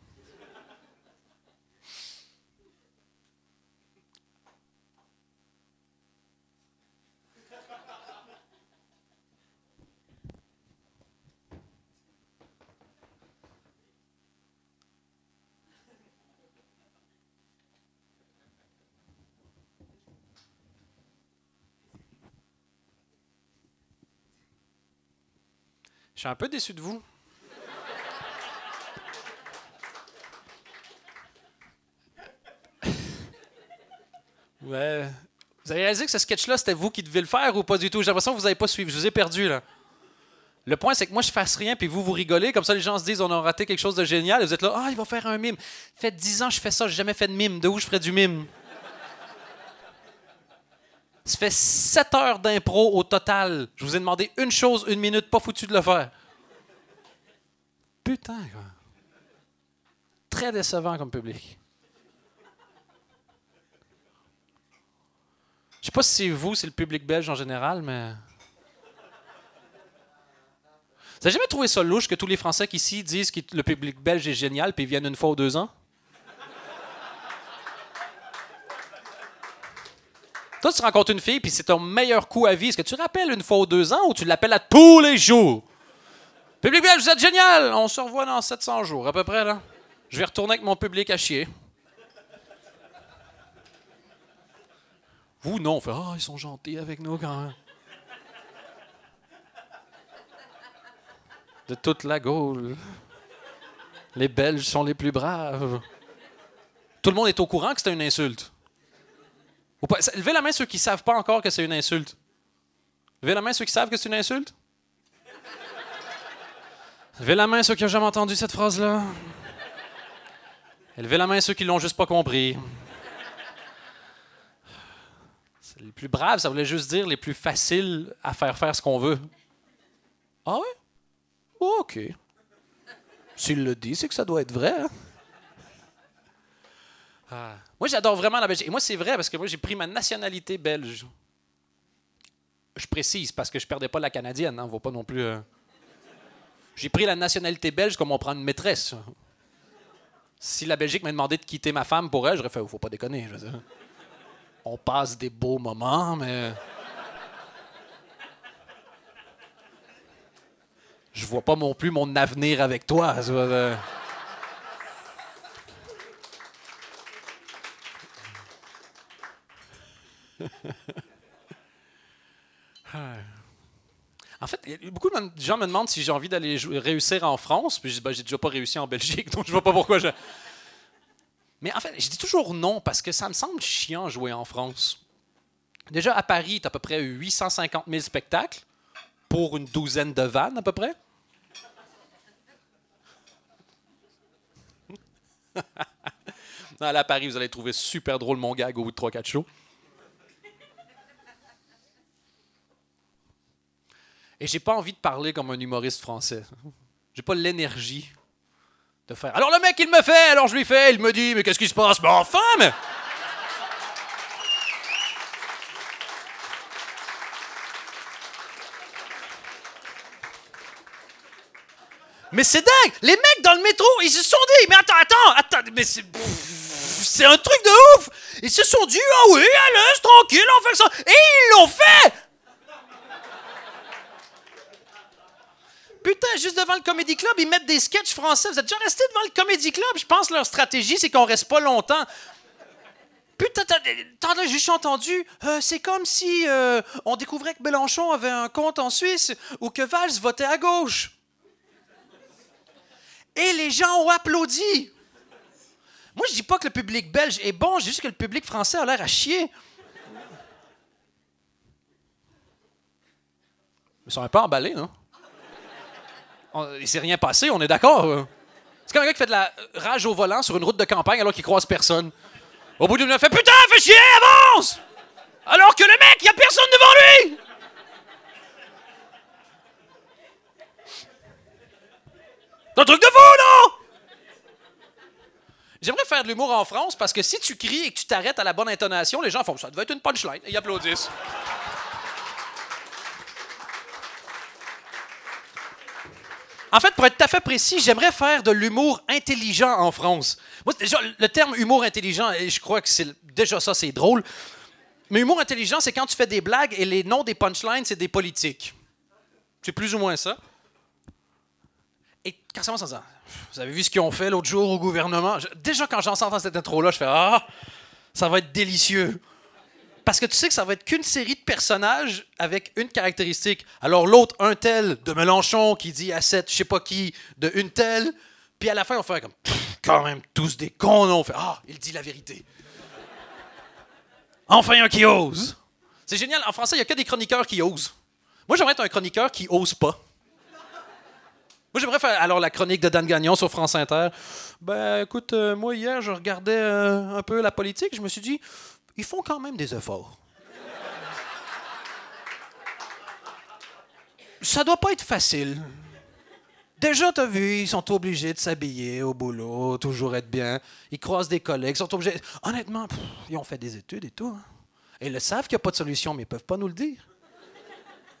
Je suis un peu déçu de vous. Ouais. Vous avez réalisé que ce sketch-là, c'était vous qui deviez le faire ou pas du tout? J'ai l'impression que vous n'avez pas suivi. Je vous ai perdu, là. Le point, c'est que moi, je fasse rien, puis vous, vous rigolez. Comme ça, les gens se disent, on a raté quelque chose de génial. Et vous êtes là, ah, il va faire un mime. Fait 10 ans, je fais ça, j'ai jamais fait de mime. De où je ferais du mime? Ça fait 7 heures d'impro au total. Je vous ai demandé une chose, une minute, pas foutu de le faire. Putain, quoi. Très décevant comme public. Sais pas si c'est vous, c'est le public belge en général, mais. Vous n'avez jamais trouvé ça louche que tous les Français qui ici disent que le public belge est génial puis ils viennent une fois ou deux ans? Toi, tu rencontres une fille, puis c'est ton meilleur coup à vie. Est-ce que tu rappelles une fois ou deux ans ou tu l'appelles à tous les jours? Public belge, vous êtes génial! On se revoit dans 700 jours, à peu près, là. Je vais retourner avec mon public à chier. Vous, non, on fait Ah, ils sont gentils avec nous quand même. De toute la Gaule. Les Belges sont les plus braves. Tout le monde est au courant que c'était une insulte. Levez la main ceux qui ne savent pas encore que c'est une insulte. Levez la main ceux qui savent que c'est une insulte. Levez la main ceux qui n'ont jamais entendu cette phrase-là. Levez la main ceux qui l'ont juste pas compris. C'est les plus braves, ça voulait juste dire les plus faciles à faire faire ce qu'on veut. Ah oui? OK. S'il le dit, c'est que ça doit être vrai. Hein? Ah. Moi, j'adore vraiment la Belgique. Et moi, c'est vrai parce que moi, j'ai pris ma nationalité belge. Je précise parce que je perdais pas la canadienne. Hein, vaut pas non plus. Euh. J'ai pris la nationalité belge comme on prend une maîtresse. Si la Belgique m'a demandé de quitter ma femme pour elle, j'aurais fait, faut pas déconner. On passe des beaux moments, mais. Je vois pas non plus mon avenir avec toi. [laughs] En fait, beaucoup de gens me demandent si j'ai envie d'aller réussir en France. Puis ben, j'ai déjà pas réussi en Belgique, [laughs] donc je vois pas pourquoi je. Mais en fait, je dis toujours non parce que ça me semble chiant jouer en France. Déjà, à Paris, tu as à peu près 850 000 spectacles pour une douzaine de vannes à peu près. [laughs] à Paris, vous allez trouver super drôle mon gag au bout de 3-4 shows. Et j'ai pas envie de parler comme un humoriste français. J'ai pas l'énergie Alors le mec, il me fait, alors je lui fais, il me dit, mais qu'est-ce qui se passe? Mais enfin, mais. Mais c'est dingue! Les mecs dans le métro, ils se sont dit, mais attends, attends, attends, mais c'est. C'est un truc de ouf! Ils se sont dit, ah oui, allez, tranquille, on fait ça. Et ils l'ont fait! Putain, juste devant le Comedy Club, ils mettent des sketchs français. Vous êtes déjà resté devant le Comedy Club? Je pense que leur stratégie, c'est qu'on reste pas longtemps. Putain, t'as juste entendu, euh, c'est comme si euh, on découvrait que Mélenchon avait un compte en Suisse ou que Valls votait à gauche. Et les gens ont applaudi. Moi, je dis pas que le public belge est bon, je dis juste que le public français a l'air à chier. Ils sont un peu emballés, non? Il s'est rien passé, on est d'accord? C'est comme un gars qui fait de la rage au volant sur une route de campagne alors qu'il croise personne. Au bout d'une minute, fait Putain, fais chier, avance! Alors que le mec, il n'y a personne devant lui! C'est un truc de fou, non? J'aimerais faire de l'humour en France parce que si tu cries et que tu t'arrêtes à la bonne intonation, les gens font ça devait être une punchline et ils applaudissent. En fait, pour être tout à fait précis, j'aimerais faire de l'humour intelligent en France. Moi, déjà, le terme humour intelligent, je crois que c'est déjà ça, c'est drôle. Mais humour intelligent, c'est quand tu fais des blagues et les noms des punchlines, c'est des politiques. C'est plus ou moins ça. Et quand ça vous avez vu ce qu'ils ont fait l'autre jour au gouvernement? déjà, quand j'entends cette intro-là, je fais Ah, ça va être délicieux. Parce que tu sais que ça va être qu'une série de personnages avec une caractéristique. Alors l'autre, un tel de Mélenchon qui dit à cette, je sais pas qui, de une telle. Puis à la fin, on fait comme quand même tous des cons. On fait Ah, il dit la vérité. Enfin un qui ose. C'est génial. En français, il n'y a que des chroniqueurs qui osent. Moi, j'aimerais être un chroniqueur qui ose pas. Moi, j'aimerais faire alors la chronique de Dan Gagnon sur France Inter. Ben, écoute, euh, moi, hier, je regardais euh, un peu la politique. Je me suis dit, ils font quand même des efforts. Ça doit pas être facile. Déjà, t'as vu, ils sont obligés de s'habiller au boulot, toujours être bien. Ils croisent des collègues, sont obligés. Honnêtement, ils ont fait des études et tout. Hein. Et ils le savent qu'il n'y a pas de solution, mais ils peuvent pas nous le dire.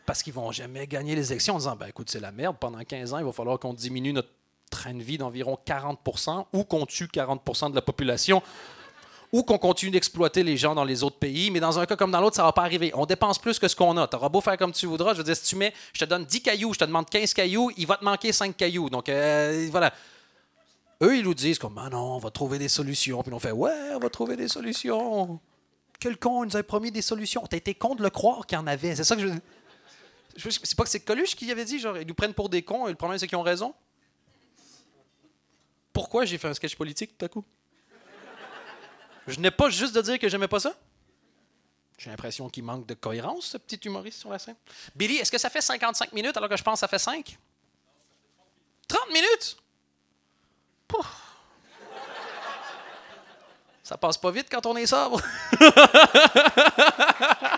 Parce qu'ils vont jamais gagner les élections en disant ben écoute, c'est la merde, pendant 15 ans, il va falloir qu'on diminue notre train de vie d'environ 40% ou qu'on tue 40% de la population ou qu'on continue d'exploiter les gens dans les autres pays, mais dans un cas comme dans l'autre, ça va pas arriver. On dépense plus que ce qu'on a. Tu auras beau faire comme tu voudras. Je veux dire, si tu mets, je te donne 10 cailloux, je te demande 15 cailloux, il va te manquer 5 cailloux. Donc, euh, voilà. Eux, ils nous disent comme, ah non, on va trouver des solutions. Puis on fait, ouais, on va trouver des solutions. Quel con, il nous avait promis des solutions. T'as été con de le croire qu'il y en avait. C'est ça que je. C'est pas que c'est Coluche qui avait dit, genre, ils nous prennent pour des cons et le problème, c'est qu'ils ont raison. Pourquoi j'ai fait un sketch politique tout à coup? Je n'ai pas juste de dire que j'aimais pas ça. J'ai l'impression qu'il manque de cohérence, ce petit humoriste sur la scène. Billy, est-ce que ça fait 55 minutes alors que je pense que ça fait 5? 30 minutes? Pouf. Ça passe pas vite quand on est sobre. [laughs]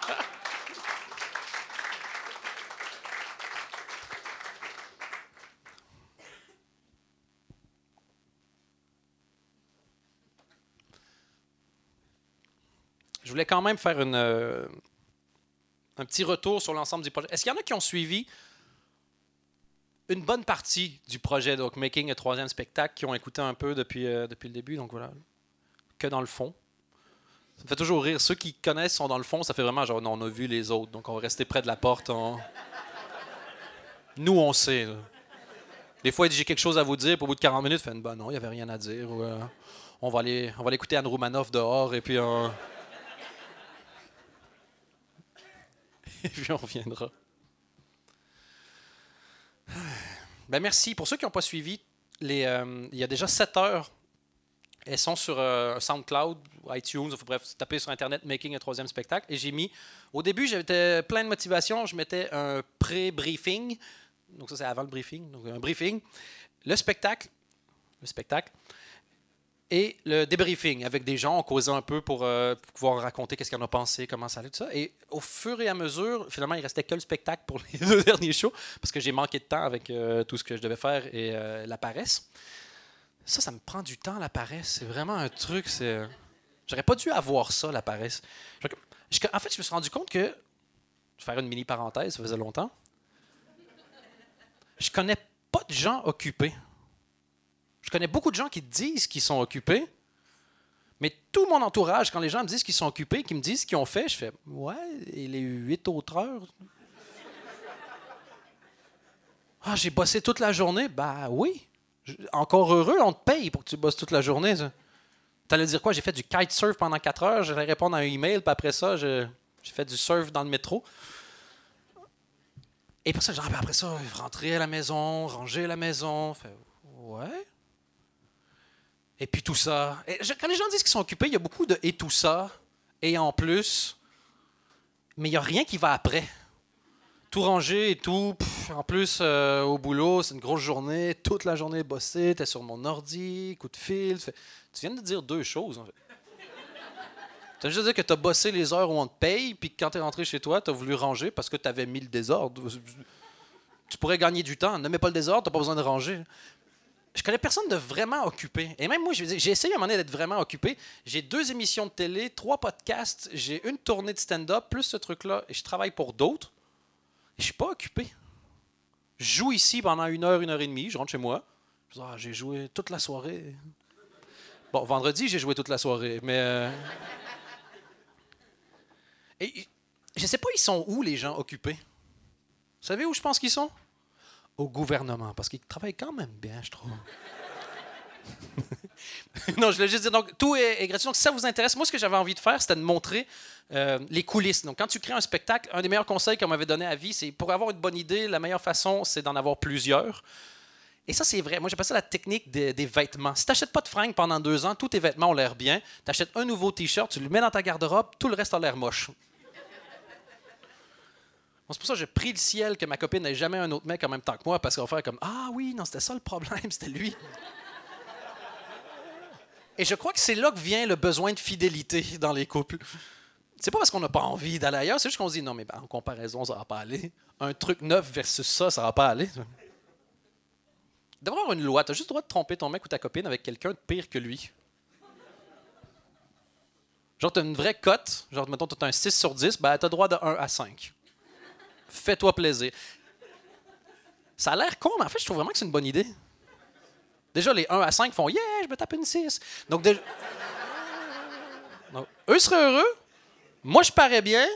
je voulais quand même faire euh, un petit retour sur l'ensemble du projet. Est-ce qu'il y en a qui ont suivi une bonne partie du projet, donc Making a troisième spectacle, qui ont écouté un peu depuis, euh, depuis le début, donc voilà, que dans le fond. Ça me fait toujours rire. Ceux qui connaissent sont dans le fond, ça fait vraiment genre, on a vu les autres, donc on va rester près de la porte. Nous, on sait. Des fois, j'ai quelque chose à vous dire, pour au bout de 40 minutes, il fait bah non, il n'y avait rien à dire. Euh, on va aller, on va l'écouter Anne Roumanoff dehors, et puis. [laughs] et puis on reviendra. Ben merci. Pour ceux qui n'ont pas suivi, les, euh, il y a déjà 7 heures. Elles sont sur euh, SoundCloud, iTunes, enfin, bref, taper sur Internet Making un troisième spectacle. Et j'ai mis, au début, j'étais plein de motivation. Je mettais un pré-briefing. Donc ça, c'est avant le briefing. Donc un briefing. Le spectacle. Le spectacle et le débriefing avec des gens, on causait un peu pour, euh, pouvoir raconter qu'est-ce qu'on a pensé, comment ça allait, tout ça. Et au fur et à mesure, finalement, il restait que le spectacle pour [laughs] les deux derniers shows parce que j'ai manqué de temps avec euh, tout ce que je devais faire et euh, la paresse. Ça, ça me prend du temps, la paresse. C'est vraiment un truc. C'est... J'aurais pas dû avoir ça, la paresse. en fait, je me suis rendu compte que. Je vais faire une mini parenthèse, ça faisait longtemps. Je connais pas de gens occupés. Je connais beaucoup de gens qui disent qu'ils sont occupés, mais tout mon entourage, quand les gens me disent qu'ils sont occupés, qu'ils me disent ce qu'ils ont fait, je fais Ouais, et les huit autres heures Ah, j'ai bossé toute la journée? Bah oui. Encore heureux, on te paye pour que tu bosses toute la journée. Tu allais dire quoi? J'ai fait du kitesurf pendant quatre heures, j'allais répondre à un email, puis après ça, j'ai fait du surf dans le métro. Et pour ça, genre, après ça, rentrer à la maison, ranger la maison. Ouais. Et puis tout ça. quand les gens disent qu'ils sont occupés, il y a beaucoup de et tout ça, et en plus, mais il n'y a rien qui va après. Tout ranger et tout. en plus, euh, au boulot, c'est une grosse journée. Toute la journée bossée, es sur mon ordi, coup de fil. Tu, viens de dire deux choses. Tu as juste dit que tu as bossé les heures où on te paye, puis quand tu es rentré chez toi, tu as voulu ranger parce que tu avais mis le désordre. Tu pourrais gagner du temps. Ne mets pas le désordre, tu pas besoin de ranger je connais personne de vraiment occupé. Et même moi, j'ai essayé à un moment donné d'être vraiment occupé. J'ai deux émissions de télé, trois podcasts, j'ai une tournée de stand-up, plus ce truc-là, et je travaille pour d'autres. Je suis pas occupé. Je joue ici pendant une heure, une heure et demie, je rentre chez moi. Ah, j'ai joué toute la soirée. Bon, vendredi, j'ai joué toute la soirée, mais. Euh, et je sais pas, ils sont les gens occupés? Vous savez où je pense qu'ils sont? Au gouvernement, parce qu'il travaille quand même bien, je trouve. [laughs] non, je voulais juste dire, donc tout est, gratuit. Donc, si ça vous intéresse, moi, ce que j'avais envie de faire, c'était de montrer euh, les coulisses. Donc, quand tu crées un spectacle, un des meilleurs conseils qu'on m'avait donné à vie, c'est pour avoir une bonne idée, la meilleure façon, c'est d'en avoir plusieurs. Et ça, c'est vrai. Moi, j'appelle ça la technique des, des vêtements. Si tu n'achètes pas de fringues pendant deux ans, tous tes vêtements ont l'air bien. Tu achètes un nouveau T-shirt, tu le mets dans ta garde-robe, tout le reste a l'air moche c'est pour ça que j'ai pris le ciel que ma copine n'ait jamais un autre mec en même temps que moi, parce qu'on va faire comme Ah oui, non, c'était ça le problème, [laughs] c'était lui. Et je crois que c'est là que vient le besoin de fidélité dans les couples. C'est pas parce qu'on n'a pas envie d'aller ailleurs, c'est juste qu'on se dit non, mais ben, en comparaison, ça va pas aller. Un truc neuf versus ça, ça va pas aller. D'avoir une loi, tu as juste le droit de tromper ton mec ou ta copine avec quelqu'un de pire que lui. Genre, tu as une vraie cote, genre, mettons, tu as un 6 sur 10, ben, tu as droit de 1 à 5 fais-toi plaisir. Ça a l'air con, mais en fait, je trouve vraiment que c'est une bonne idée. Déjà, les 1 à 5 font Yeah, je me tape une 6. Donc, eux seraient heureux. Moi, je parais bien.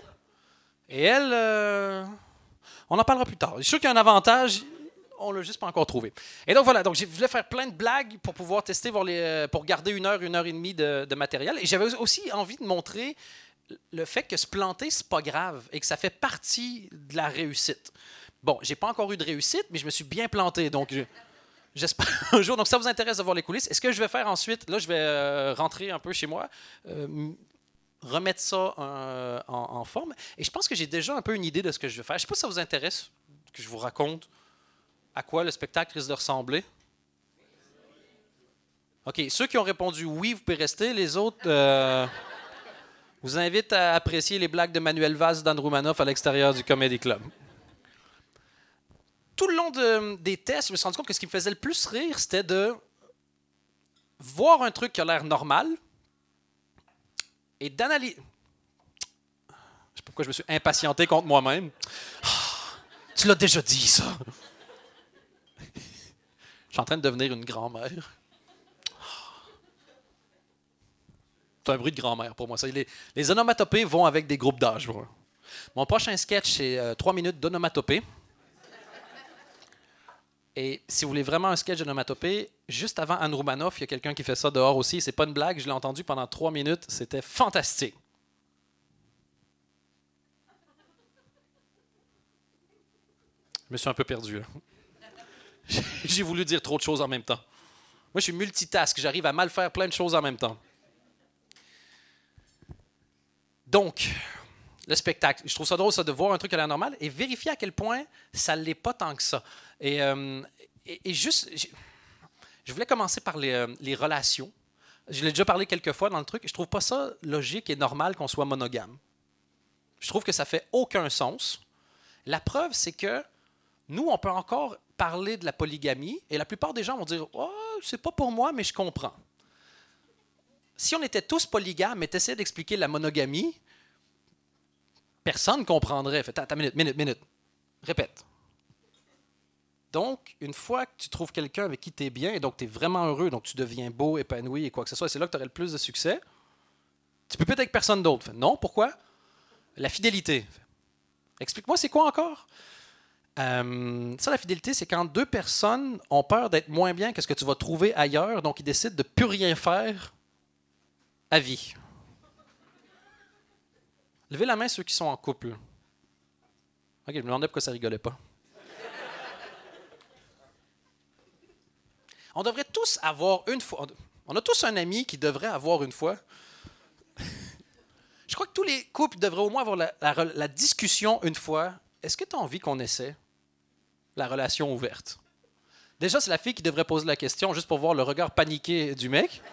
Et elle, euh, on en parlera plus tard. Je suis sûr qu'il y a un avantage. On l'a juste pas encore trouvé. Et donc voilà, donc je voulais faire plein de blagues pour pouvoir tester, euh, pour garder une heure, une heure et demie de, de matériel. Et j'avais aussi envie de montrer le fait que se planter, c'est pas grave et que ça fait partie de la réussite. Bon, j'ai pas encore eu de réussite, mais je me suis bien planté. Donc, je- j'espère [laughs] un jour. Donc, ça vous intéresse de voir les coulisses. Et ce que je vais faire ensuite, là, je vais euh, rentrer un peu chez moi, euh, remettre ça euh, en, forme? Et je pense que j'ai déjà un peu une idée de ce que je vais faire. Je sais pas si ça vous intéresse que je vous raconte à quoi le spectacle risque de ressembler. OK, ceux qui ont répondu oui, vous pouvez rester. Les autres, vous invite à apprécier les blagues de Manuel Valls Dan Roumanoff à l'extérieur du Comedy Club. Tout le long de- des tests, je me suis rendu compte que ce qui me faisait le plus rire, c'était de voir un truc qui a l'air normal et d'analyser. Je sais pas pourquoi je me suis impatienté contre moi-même. Ah, tu l'as déjà dit, ça. Je suis en train de devenir une grand-mère. C'est un bruit de grand-mère pour moi. Ça, les, onomatopées vont avec des groupes d'âge. Mon prochain sketch, c'est euh, trois minutes d'onomatopée. Et si vous voulez vraiment un sketch d'onomatopée, juste avant Anne Roumanoff, il y a quelqu'un qui fait ça dehors aussi. C'est pas une blague, je l'ai entendu pendant trois minutes. C'était fantastique. Je me suis un peu perdu. [laughs] J'ai voulu dire trop de choses en même temps. Moi, je suis multitask. J'arrive à mal faire plein de choses en même temps. Donc, le spectacle. Je trouve ça drôle, ça, de voir un truc à la normale et vérifier à quel point ça ne l'est pas tant que ça. Et, euh, juste, je voulais commencer par les, euh, les relations. Je l'ai déjà parlé quelques fois dans le truc. Je trouve pas ça logique et normal qu'on soit monogame. Je trouve que ça fait aucun sens. La preuve, c'est que nous, on peut encore parler de la polygamie et la plupart des gens vont dire Oh, c'est pas pour moi, mais je comprends. Si on était tous polygames et t'essayais d'expliquer la monogamie, personne ne comprendrait. Fait, attends, minute, minute, minute. Répète. Donc, une fois que tu trouves quelqu'un avec qui tu es bien et donc tu es vraiment heureux, donc tu deviens beau, épanoui et quoi que ce soit, c'est là que tu aurais le plus de succès, tu peux peut-être avec personne d'autre. Non, pourquoi? La fidélité. Explique-moi, c'est quoi encore? Euh, ça, la fidélité, c'est quand deux personnes ont peur d'être moins bien que ce que tu vas trouver ailleurs, donc ils décident de plus rien faire à vie. Levez la main ceux qui sont en couple. Ok, je me demandais pourquoi ça rigolait pas. On devrait tous avoir une fois. On a tous un ami qui devrait avoir une fois. Je crois que tous les couples devraient au moins avoir la, la discussion une fois. Est-ce que tu as envie qu'on essaie la relation ouverte? Déjà, c'est la fille qui devrait poser la question juste pour voir le regard paniqué du mec.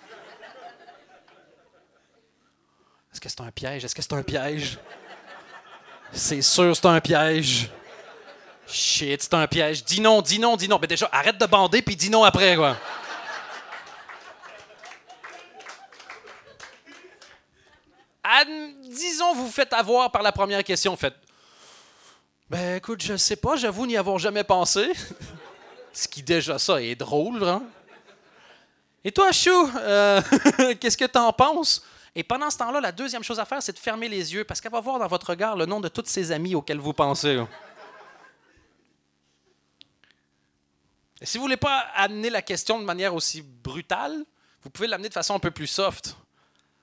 Est-ce que c'est un piège? Est-ce que c'est un piège? C'est sûr, c'est un piège. Shit, c'est un piège. Dis non, dis non, dis non. Mais déjà, arrête de bander puis dis non après, quoi. Disons, vous vous faites avoir par la première question. Faites. Ben écoute, je sais pas, j'avoue n'y avoir jamais pensé. [laughs] Ce qui déjà ça est drôle, hein? Et toi, Chou, euh, [laughs] qu'est-ce que t'en penses? Et pendant ce temps-là, la deuxième chose à faire, c'est de fermer les yeux parce qu'elle va voir dans votre regard le nom de toutes ses amies auxquelles vous pensez. Et si vous voulez pas amener la question de manière aussi brutale, vous pouvez l'amener de façon un peu plus soft.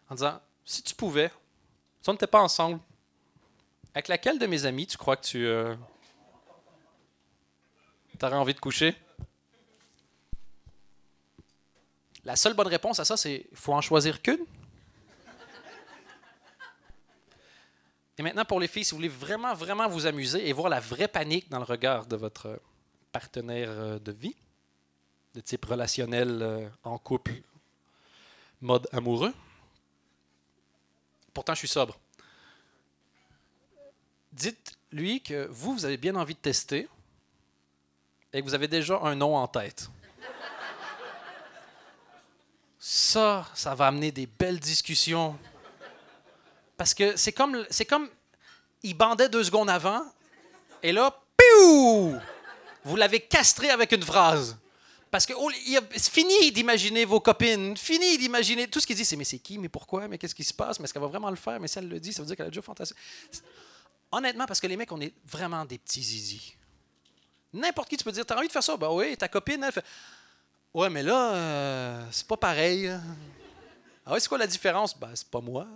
En disant, si tu pouvais, si on n'était pas ensemble, avec laquelle de mes amies tu crois que tu euh, aurais envie de coucher? La seule bonne réponse à ça, c'est faut en choisir qu'une. Et maintenant, pour les filles, si vous voulez vraiment, vraiment vous amuser et voir la vraie panique dans le regard de votre partenaire euh, de vie, de type relationnel euh, en couple, mode amoureux. Pourtant, je suis sobre. Dites-lui que vous, vous avez bien envie de tester et que vous avez déjà un nom en tête. Ça, ça va amener des belles discussions. Parce que c'est comme, c'est comme, il bandait deux secondes avant, et là, piou! Vous l'avez castré avec une phrase. Parce que oh, c'est fini d'imaginer vos copines, fini d'imaginer tout ce qu'il dit. C'est mais c'est qui, mais pourquoi, mais qu'est-ce qui se passe, mais est-ce qu'elle va vraiment le faire, mais si elle le dit, ça veut dire qu'elle a déjà fantasmé. Honnêtement, parce que les mecs, on est vraiment des petits zizi. N'importe qui, tu peux dire, t'as envie de faire ça? Ben oui, ta copine, elle fait. Ouais, mais là, euh, c'est pas pareil. Ah ouais, c'est quoi la différence? Ben, c'est pas moi.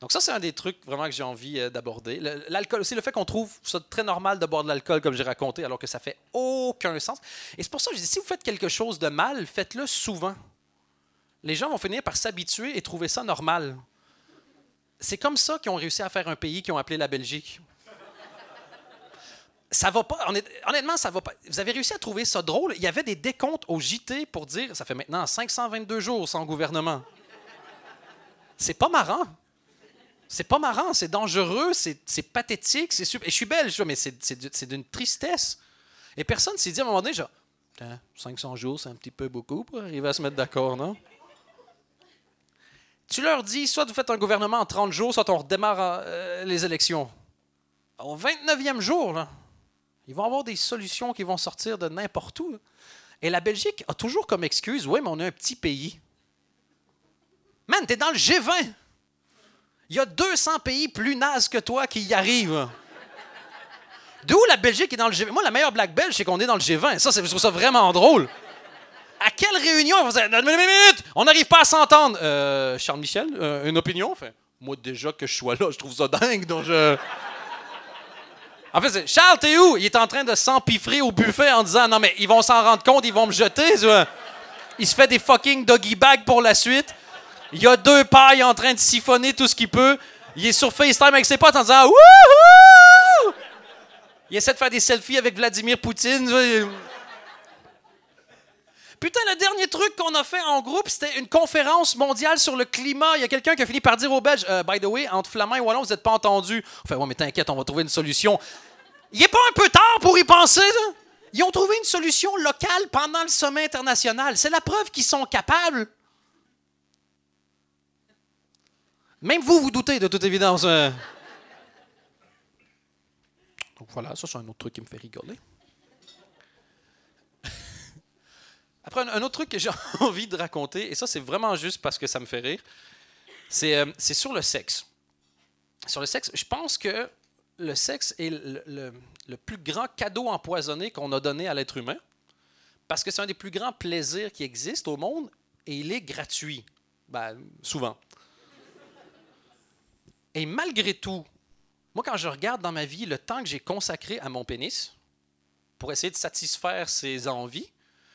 Donc ça, c'est un des trucs vraiment que j'ai envie euh, d'aborder. L'alcool aussi, le fait qu'on trouve ça très normal de boire de l'alcool, comme j'ai raconté, alors que ça fait aucun sens. Et c'est pour ça que je dis, si vous faites quelque chose de mal, faites-le souvent. Les gens vont finir par s'habituer et trouver ça normal. C'est comme ça qu'ils ont réussi à faire un pays qu'ils ont appelé la Belgique. Ça va pas. honnêt- Honnêtement, ça va pas. Vous avez réussi à trouver ça drôle? Il y avait des décomptes au JT pour dire ça fait maintenant 522 jours sans gouvernement. C'est pas marrant. C'est pas marrant, c'est dangereux, c'est pathétique, c'est super. Et je suis belge, mais c'est c'est du- c'est d'une tristesse. Et personne s'est dit à un moment donné, genre, Putain, 500 jours, c'est un petit peu beaucoup pour arriver à se mettre d'accord, non? Tu leur dis, soit vous faites un gouvernement en 30 jours, soit on redémarre euh, les élections. Au 29e jour, là, ils vont avoir des solutions qui vont sortir de n'importe où. Et la Belgique a toujours comme excuse, oui, mais on est un petit pays. Man, t'es dans le G20. Il y a 200 pays plus nazes que toi qui y arrivent. D'où la Belgique est dans le G20. Moi, la meilleure blague belge, c'est qu'on est dans le G20. Ça, je trouve ça vraiment drôle. À quelle réunion on n'arrive pas à s'entendre. Euh, Charles Michel, euh, une opinion? Moi, déjà que je sois là, je trouve ça dingue. Donc je... En fait, Charles, t'es où? Il est en train de s'empiffrer au buffet en disant Non, mais ils vont s'en rendre compte, ils vont me jeter. ça. Il se fait des fucking doggy bags pour la suite. Il y a deux pailles en train de siphonner tout ce qu'il peut. Il est sur FaceTime avec ses potes en disant Wouhou! Il essaie de faire des selfies avec Vladimir Poutine. Putain, le dernier truc qu'on a fait en groupe, c'était une conférence mondiale sur le climat. Il y a quelqu'un qui a fini par dire aux Belges Euh, By the way, entre Flamand et Wallon, vous n'êtes pas entendus. Enfin, ouais, mais t'inquiète, on va trouver une solution. Il est pas un peu tard pour y penser? Ils ont trouvé une solution locale pendant le sommet international. C'est la preuve qu'ils sont capables. Même vous, vous doutez, de toute évidence. euh. Donc voilà, ça, c'est un autre truc qui me fait rigoler. [laughs] Après, un, autre truc que j'ai [laughs] envie de raconter, et ça, c'est vraiment juste parce que ça me fait rire, c'est euh, sur le sexe. Sur le sexe, je pense que le sexe est le, le- le plus grand cadeau empoisonné qu'on a donné à l'être humain, parce que c'est un des plus grands plaisirs qui existent au monde, et il est gratuit. Ben, souvent. Et malgré tout, moi, quand je regarde dans ma vie le temps que j'ai consacré à mon pénis pour essayer de satisfaire ses envies,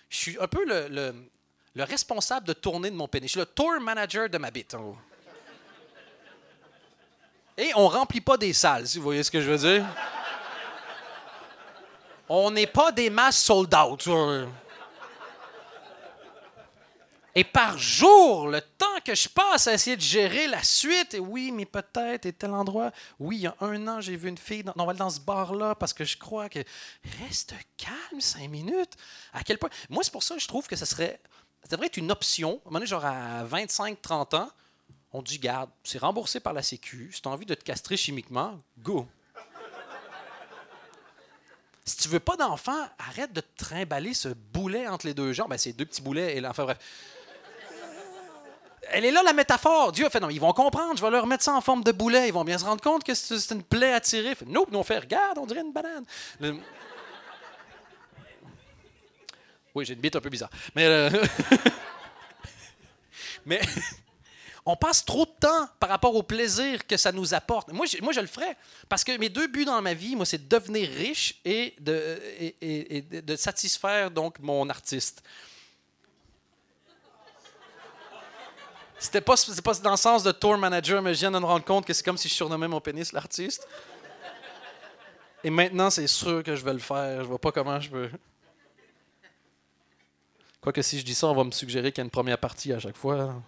je suis un peu le, le- le responsable de tourner de mon pénis. Je suis le tour manager de ma bite. Et on remplit pas des salles, si vous voyez ce que je veux dire. On n'est pas des masses sold out. Et par jour, le temps que je passe à essayer de gérer la suite, oui, mais peut-être, et tel endroit, oui, il y a un an, j'ai vu une fille, dans, on va aller dans ce bar-là, parce que je crois que... Reste calme, cinq minutes. À quel point... Moi, c'est pour ça que je trouve que ça serait... Ça devrait être une option. À un moment donné, genre à 25-30 ans, on dit, garde, c'est remboursé par la Sécu, si tu as envie de te castrer chimiquement, go. Si tu veux pas d'enfant, arrête de te trimballer ce boulet entre les deux jambes. Ben, c'est deux petits boulets. Et là, enfin bref. Elle est là la métaphore. Dieu a fait non, ils vont comprendre. Je vais leur mettre ça en forme de boulet. Ils vont bien se rendre compte que c'est une plaie à tirer. Fait, nous on fait regarde, on dirait une banane. Oui, j'ai une bite un peu bizarre. Mais, euh, [laughs] mais on passe trop de temps par rapport au plaisir que ça nous apporte. Moi, je, moi, je le ferais. Parce que mes deux buts dans ma vie, moi, c'est de devenir riche et de, et- de satisfaire donc mon artiste. C'était pas, pas dans le sens de tour manager, mais je viens de me rendre compte que c'est comme si je surnommais mon pénis l'artiste. Et maintenant, c'est sûr que je vais le faire. Je vois pas comment je peux. Quoique si je dis ça, on va me suggérer qu'il y a une première partie à chaque fois.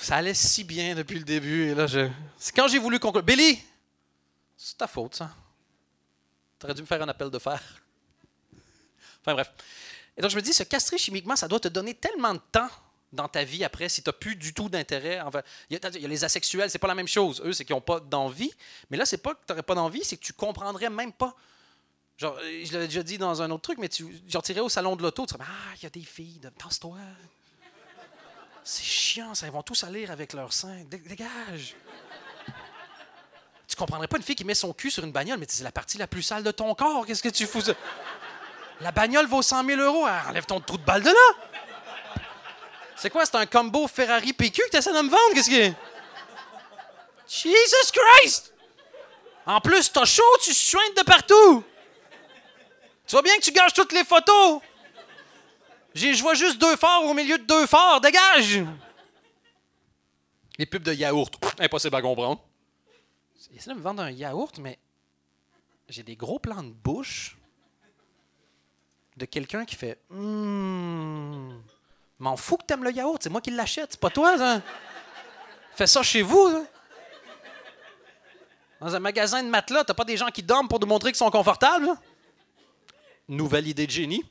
Ça allait si bien depuis le début. Et là, je... C'est quand j'ai voulu conclure. Billy! C'est ta faute, ça. T'aurais dû me faire un appel de fer. Bref. Et donc je me dis, se castrer chimiquement, ça doit te donner tellement de temps dans ta vie après si tu n'as plus du tout d'intérêt. Enfin, il, y a les asexuels, c'est pas la même chose. Eux, c'est qu'ils n'ont pas d'envie. Mais là, c'est pas que tu n'aurais pas d'envie, c'est que tu comprendrais même pas. Genre, euh, je l'avais déjà dit dans un autre truc, mais tu genre, tirais au salon de l'auto, tu dirais Ah, il y a des filles, pense-toi. C'est chiant, ça, ils vont tous aller avec leur sein. Dégage! Tu comprendrais pas une fille qui met son cul sur une bagnole, mais c'est la partie la plus sale de ton corps. Qu'est-ce que tu fous? La bagnole vaut 100 000 euros. Enlève ton trou de balle de là. C'est quoi? C'est un combo Ferrari PQ que tu essaies de me vendre? Qu'est-ce que. Jesus Christ! En plus, t'as chaud, tu suintes de partout. Tu vois bien que tu gâches toutes les photos. Je vois juste deux phares au milieu de deux phares. Dégage! Les pubs de yaourt. Impossible à comprendre. Essaie de me vendre un yaourt, mais j'ai des gros plans de bouche de quelqu'un qui fait Hum, m'en fous que t'aimes le yaourt, c'est moi qui l'achète, c'est pas toi, ça. Fais ça chez vous. Dans un magasin de matelas, t'as pas des gens qui dorment pour nous montrer qu'ils sont confortables? Nouvelle idée de génie.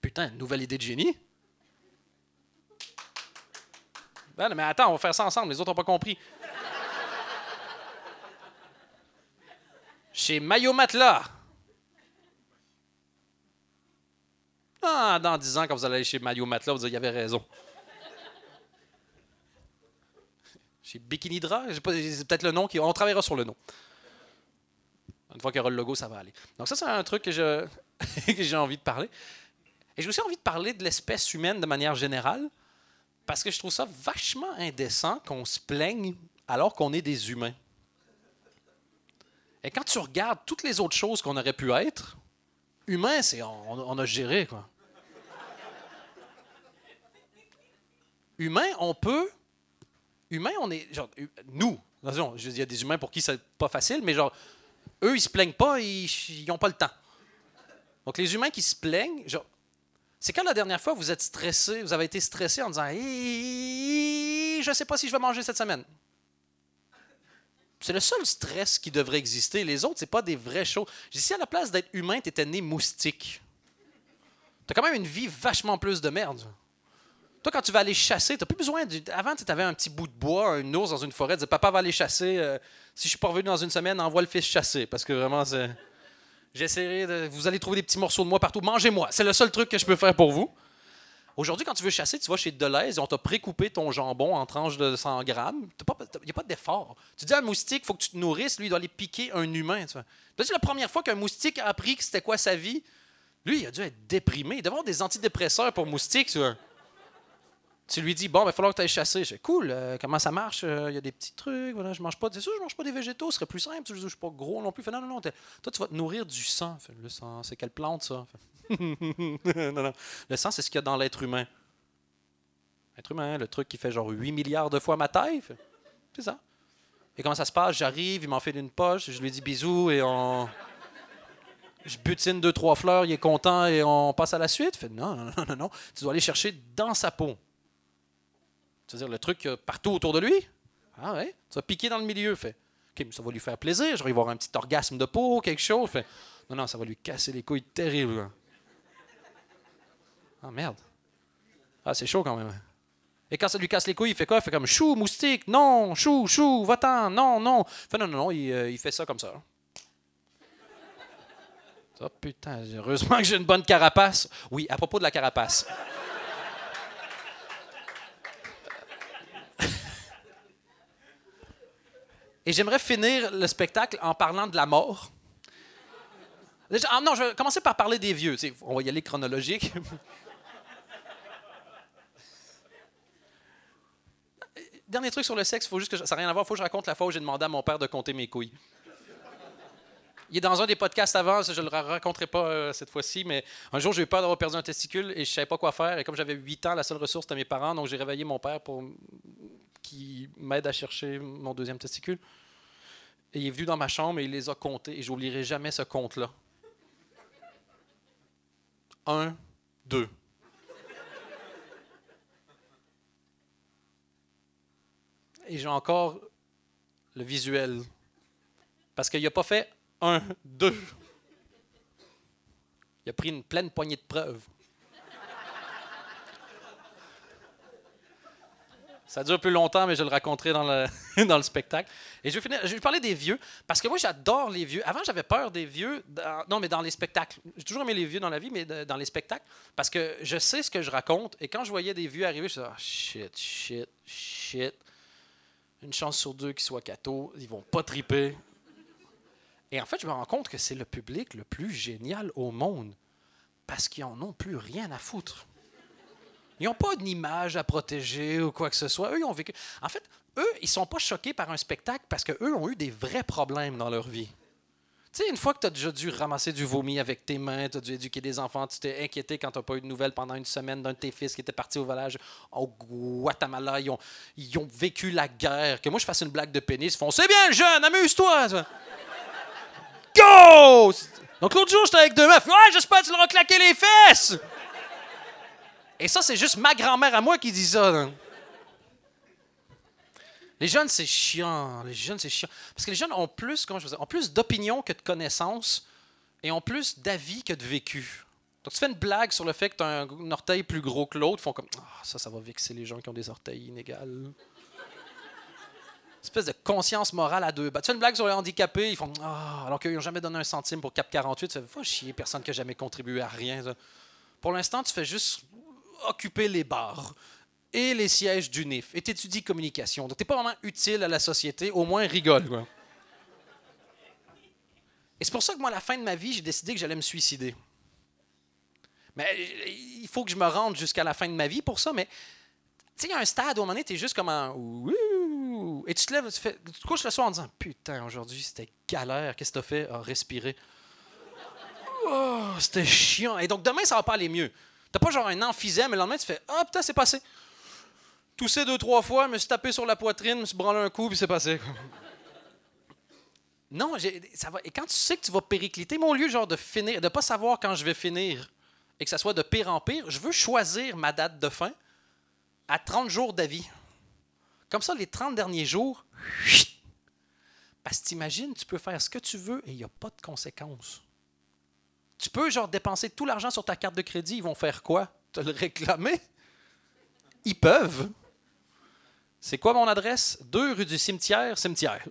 Putain, nouvelle idée de génie. Ben, mais attends, on va faire ça ensemble, les autres n'ont pas compris. Chez Mayo Matelas. Ah, dans 10 ans, quand vous allez aller chez Mayo Matelas, vous allez, il avait raison. Chez Bikini Dra, c'est peut-être le nom qui. On travaillera sur le nom. Une fois qu'il y aura le logo, ça va aller. Donc, ça, c'est un truc [laughs] que, j'ai envie de parler. Et j'ai aussi envie de parler de l'espèce humaine de manière générale, parce que je trouve ça vachement indécent qu'on se plaigne alors qu'on est des humains. Et quand tu regardes toutes les autres choses qu'on aurait pu être, humain, c'est on, a géré, quoi. Humain, on peut. Humain, on est. Genre, nous, il y a des humains pour qui c'est pas facile, mais genre, eux, ils se plaignent pas, ils n'ont pas le temps. Donc, les humains qui se plaignent, genre, c'est quand la dernière fois vous êtes stressé, vous avez été stressé en disant Je ne sais pas si je vais manger cette semaine. C'est le seul stress qui devrait exister. Les autres, c'est pas des vraies choses. Si à la place d'être humain, tu étais né moustique, tu as quand même une vie vachement plus de merde. Toi, quand tu vas aller chasser, tu plus besoin. Du... Avant, tu avais un petit bout de bois, un ours dans une forêt, tu disais Papa va aller chasser. Euh, si je suis pas revenu dans une semaine, envoie le fils chasser. Parce que vraiment, c'est. J'essaierai de. Vous allez trouver des petits morceaux de moi partout. Mangez-moi. C'est le seul truc que je peux faire pour vous. Aujourd'hui, quand tu veux chasser, tu vas chez Deleuze et on t'a précoupé ton jambon en tranches de 100 grammes. Il n'y a pas d'effort. Tu dis à un moustique, il faut que tu te nourrisses. Lui, il doit aller piquer un humain. Tu c'est la première fois qu'un moustique a appris que c'était quoi sa vie. Lui, il a dû être déprimé. Il doit avoir des antidépresseurs pour moustiques. Tu, tu lui dis, bon, il va falloir que tu ailles chasser. Je cool, euh, comment ça marche? Euh, il y a des petits trucs. Voilà, je mange pas. C'est sûr, je mange pas des végétaux. Ce serait plus simple. Je ne suis pas gros non plus. non, non, non. Toi, tu vas te nourrir du sang. le sang, c'est quelle plante, ça? [laughs] non, non. Le sang, c'est ce qu'il y a dans l'être humain. Être humain, le truc qui fait genre 8 milliards de fois ma taille. C'est ça. Et comment ça se passe? J'arrive, il m'en fait une poche, je lui dis bisous et on. Je butine deux, trois fleurs, il est content et on passe à la suite. Non, non, non, non, Tu dois aller chercher dans sa peau. C'est-à-dire le truc partout autour de lui. Ah ouais? Tu vas piquer dans le milieu. Fait. OK, ça va lui faire plaisir. Je vais avoir un petit orgasme de peau, quelque chose. Fait. Non, non, ça va lui casser les couilles terribles. Ah merde. Ah, c'est chaud quand même. Et quand ça lui casse les couilles, il fait quoi? Il fait comme chou, moustique, non, chou, chou, va-t'en, non, non. Fait non, non, non, il, euh, il fait ça comme ça. Oh putain, heureusement que j'ai une bonne carapace. Oui, à propos de la carapace. Et j'aimerais finir le spectacle en parlant de la mort. Ah non, je vais commencer par parler des vieux. on va y aller chronologique. [laughs] Dernier truc sur le sexe, faut juste que ça n'a rien à voir. Faut que je raconte la fois où j'ai demandé à mon père de compter mes couilles. Il est dans un des podcasts avant, je ne le raconterai pas euh, cette fois-ci, mais un jour, j'ai eu peur d'avoir perdu un testicule et je ne savais pas quoi faire. Et comme j'avais 8 ans, la seule ressource, c'était mes parents. Donc, j'ai réveillé mon père pour qui m'aide à chercher mon deuxième testicule. Et il est venu dans ma chambre et il les a comptés. Et j'oublierai jamais ce compte-là. Un, deux. et j'ai encore le visuel. Parce qu'il n'a pas fait un, deux. Il a pris une pleine poignée de preuves. Ça dure plus longtemps, mais je le raconterai dans le, [laughs] dans le spectacle. Et je vais, finir, je vais parler des vieux, parce que moi, j'adore les vieux. Avant, j'avais peur des vieux. non, mais dans les spectacles. J'ai toujours aimé les vieux dans la vie, mais dans les spectacles. Parce que je sais ce que je raconte. Et quand je voyais des vieux arriver, je me disais, oh, shit, shit, shit. Une chance sur deux qu'ils soient cathos. Ils vont pas triper. Et en fait, je me rends compte que c'est le public le plus génial au monde. Parce qu'ils en ont plus rien à foutre. Ils n'ont pas d'image à protéger ou quoi que ce soit. Eux, ils ont vécu. En fait, eux, ils sont pas choqués par un spectacle parce qu'eux ont eu des vrais problèmes dans leur vie. Tu sais, une fois que tu as déjà dû ramasser du vomi avec tes mains, tu as dû éduquer des enfants, tu t'es inquiété quand tu n'as pas eu de nouvelles pendant une semaine d'un de tes fils qui était parti au village au Guatemala. Ils ont, ils ont vécu la guerre. Que moi, je fasse une blague de pénis, ils font C'est bien, jeune, amuse-toi. Go! Donc l'autre jour, j'étais avec deux meufs. Ouais, j'espère que tu leur as claqué les fesses. Et ça, c'est juste ma grand-mère à moi qui dit ça. Les jeunes, c'est chiant. Les jeunes, c'est chiant. Parce que les jeunes ont plus, comment je dire, ont plus d'opinions que de connaissances et ont plus d'avis que de vécu. Donc, tu fais une blague sur le fait que tu as un, orteil plus gros que l'autre, font comme Ah, ça, ça va vexer les gens qui ont des orteils inégales. Espèce de conscience morale à deux. Bah, tu fais une blague sur les handicapés, ils font Ah, alors qu'ils n'ont jamais donné un centime pour Cap 48. Tu fais Va chier, personne qui n'a jamais contribué à rien. Pour l'instant, tu fais juste occuper les bars et les sièges du NIF et t'étudies communication. Donc, t'es pas vraiment utile à la société, au moins rigole. Et c'est pour ça que moi, à la fin de ma vie, j'ai décidé que j'allais me suicider. Mais il faut que je me rende jusqu'à la fin de ma vie pour ça, mais tu sais, il y a un stade où à un moment donné, t'es juste comme un Et tu te lèves, tu, tu te couches le soir en disant Putain, aujourd'hui, c'était galère. Qu'est-ce que t'as fait? Ah, respirer. Oh, c'était chiant. Et donc, demain, ça va pas aller mieux. T'as pas genre un emphysème, et le lendemain, tu fais Ah, putain, c'est passé. Toussé deux, trois fois, me suis tapé sur la poitrine, me suis branlé un coup, puis c'est passé. non, ça va. Et quand tu sais que tu vas péricliter, mon lieu genre de finir, de pas savoir quand je vais finir, et que ça soit de pire en pire, je veux choisir ma date de fin à 30 jours d'avis. Comme ça, les 30 derniers jours, parce que t'imagines, tu peux faire ce que tu veux et il n'y a pas de conséquences. Tu peux genre dépenser tout l'argent sur ta carte de crédit, ils vont faire quoi? Te le réclamer? Ils peuvent. C'est quoi mon adresse? 2 rue du cimetière, cimetière.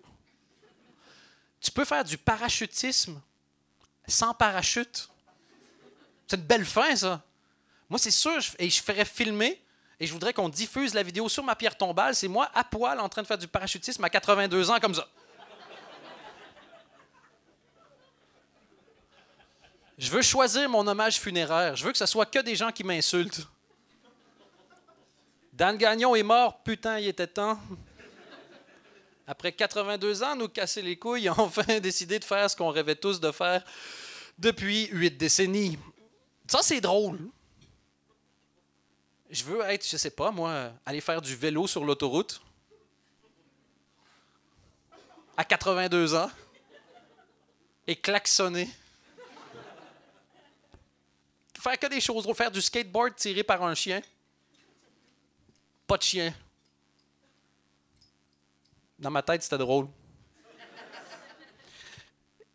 Tu peux faire du parachutisme sans parachute. C'est une belle fin, ça. Moi, c'est sûr, et je ferais filmer, et je voudrais qu'on diffuse la vidéo sur ma pierre tombale. C'est moi à poil en train de faire du parachutisme à 82 ans, comme ça. Je veux choisir mon hommage funéraire. Je veux que ce soit que des gens qui m'insultent. Dan Gagnon est mort, putain, il était temps. Après 82 ans, nous casser les couilles, a [laughs] enfin décidé de faire ce qu'on rêvait tous de faire depuis huit décennies. Ça, c'est drôle. Je veux être, je sais pas, moi, aller faire du vélo sur l'autoroute à 82 ans et klaxonner faire que des choses, faire du skateboard tiré par un chien. Pas de chien. Dans ma tête, c'était drôle.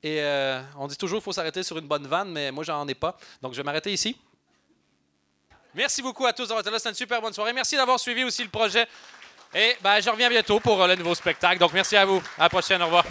Et euh, on dit toujours qu'il faut s'arrêter sur une bonne vanne, mais moi, j'en ai pas. Donc, je vais m'arrêter ici. Merci beaucoup à tous d'avoir été là. C'était une super bonne soirée. Merci d'avoir suivi aussi le projet. Et ben, je reviens bientôt pour euh, le nouveau spectacle. Donc, merci à vous. À la prochaine. Au revoir.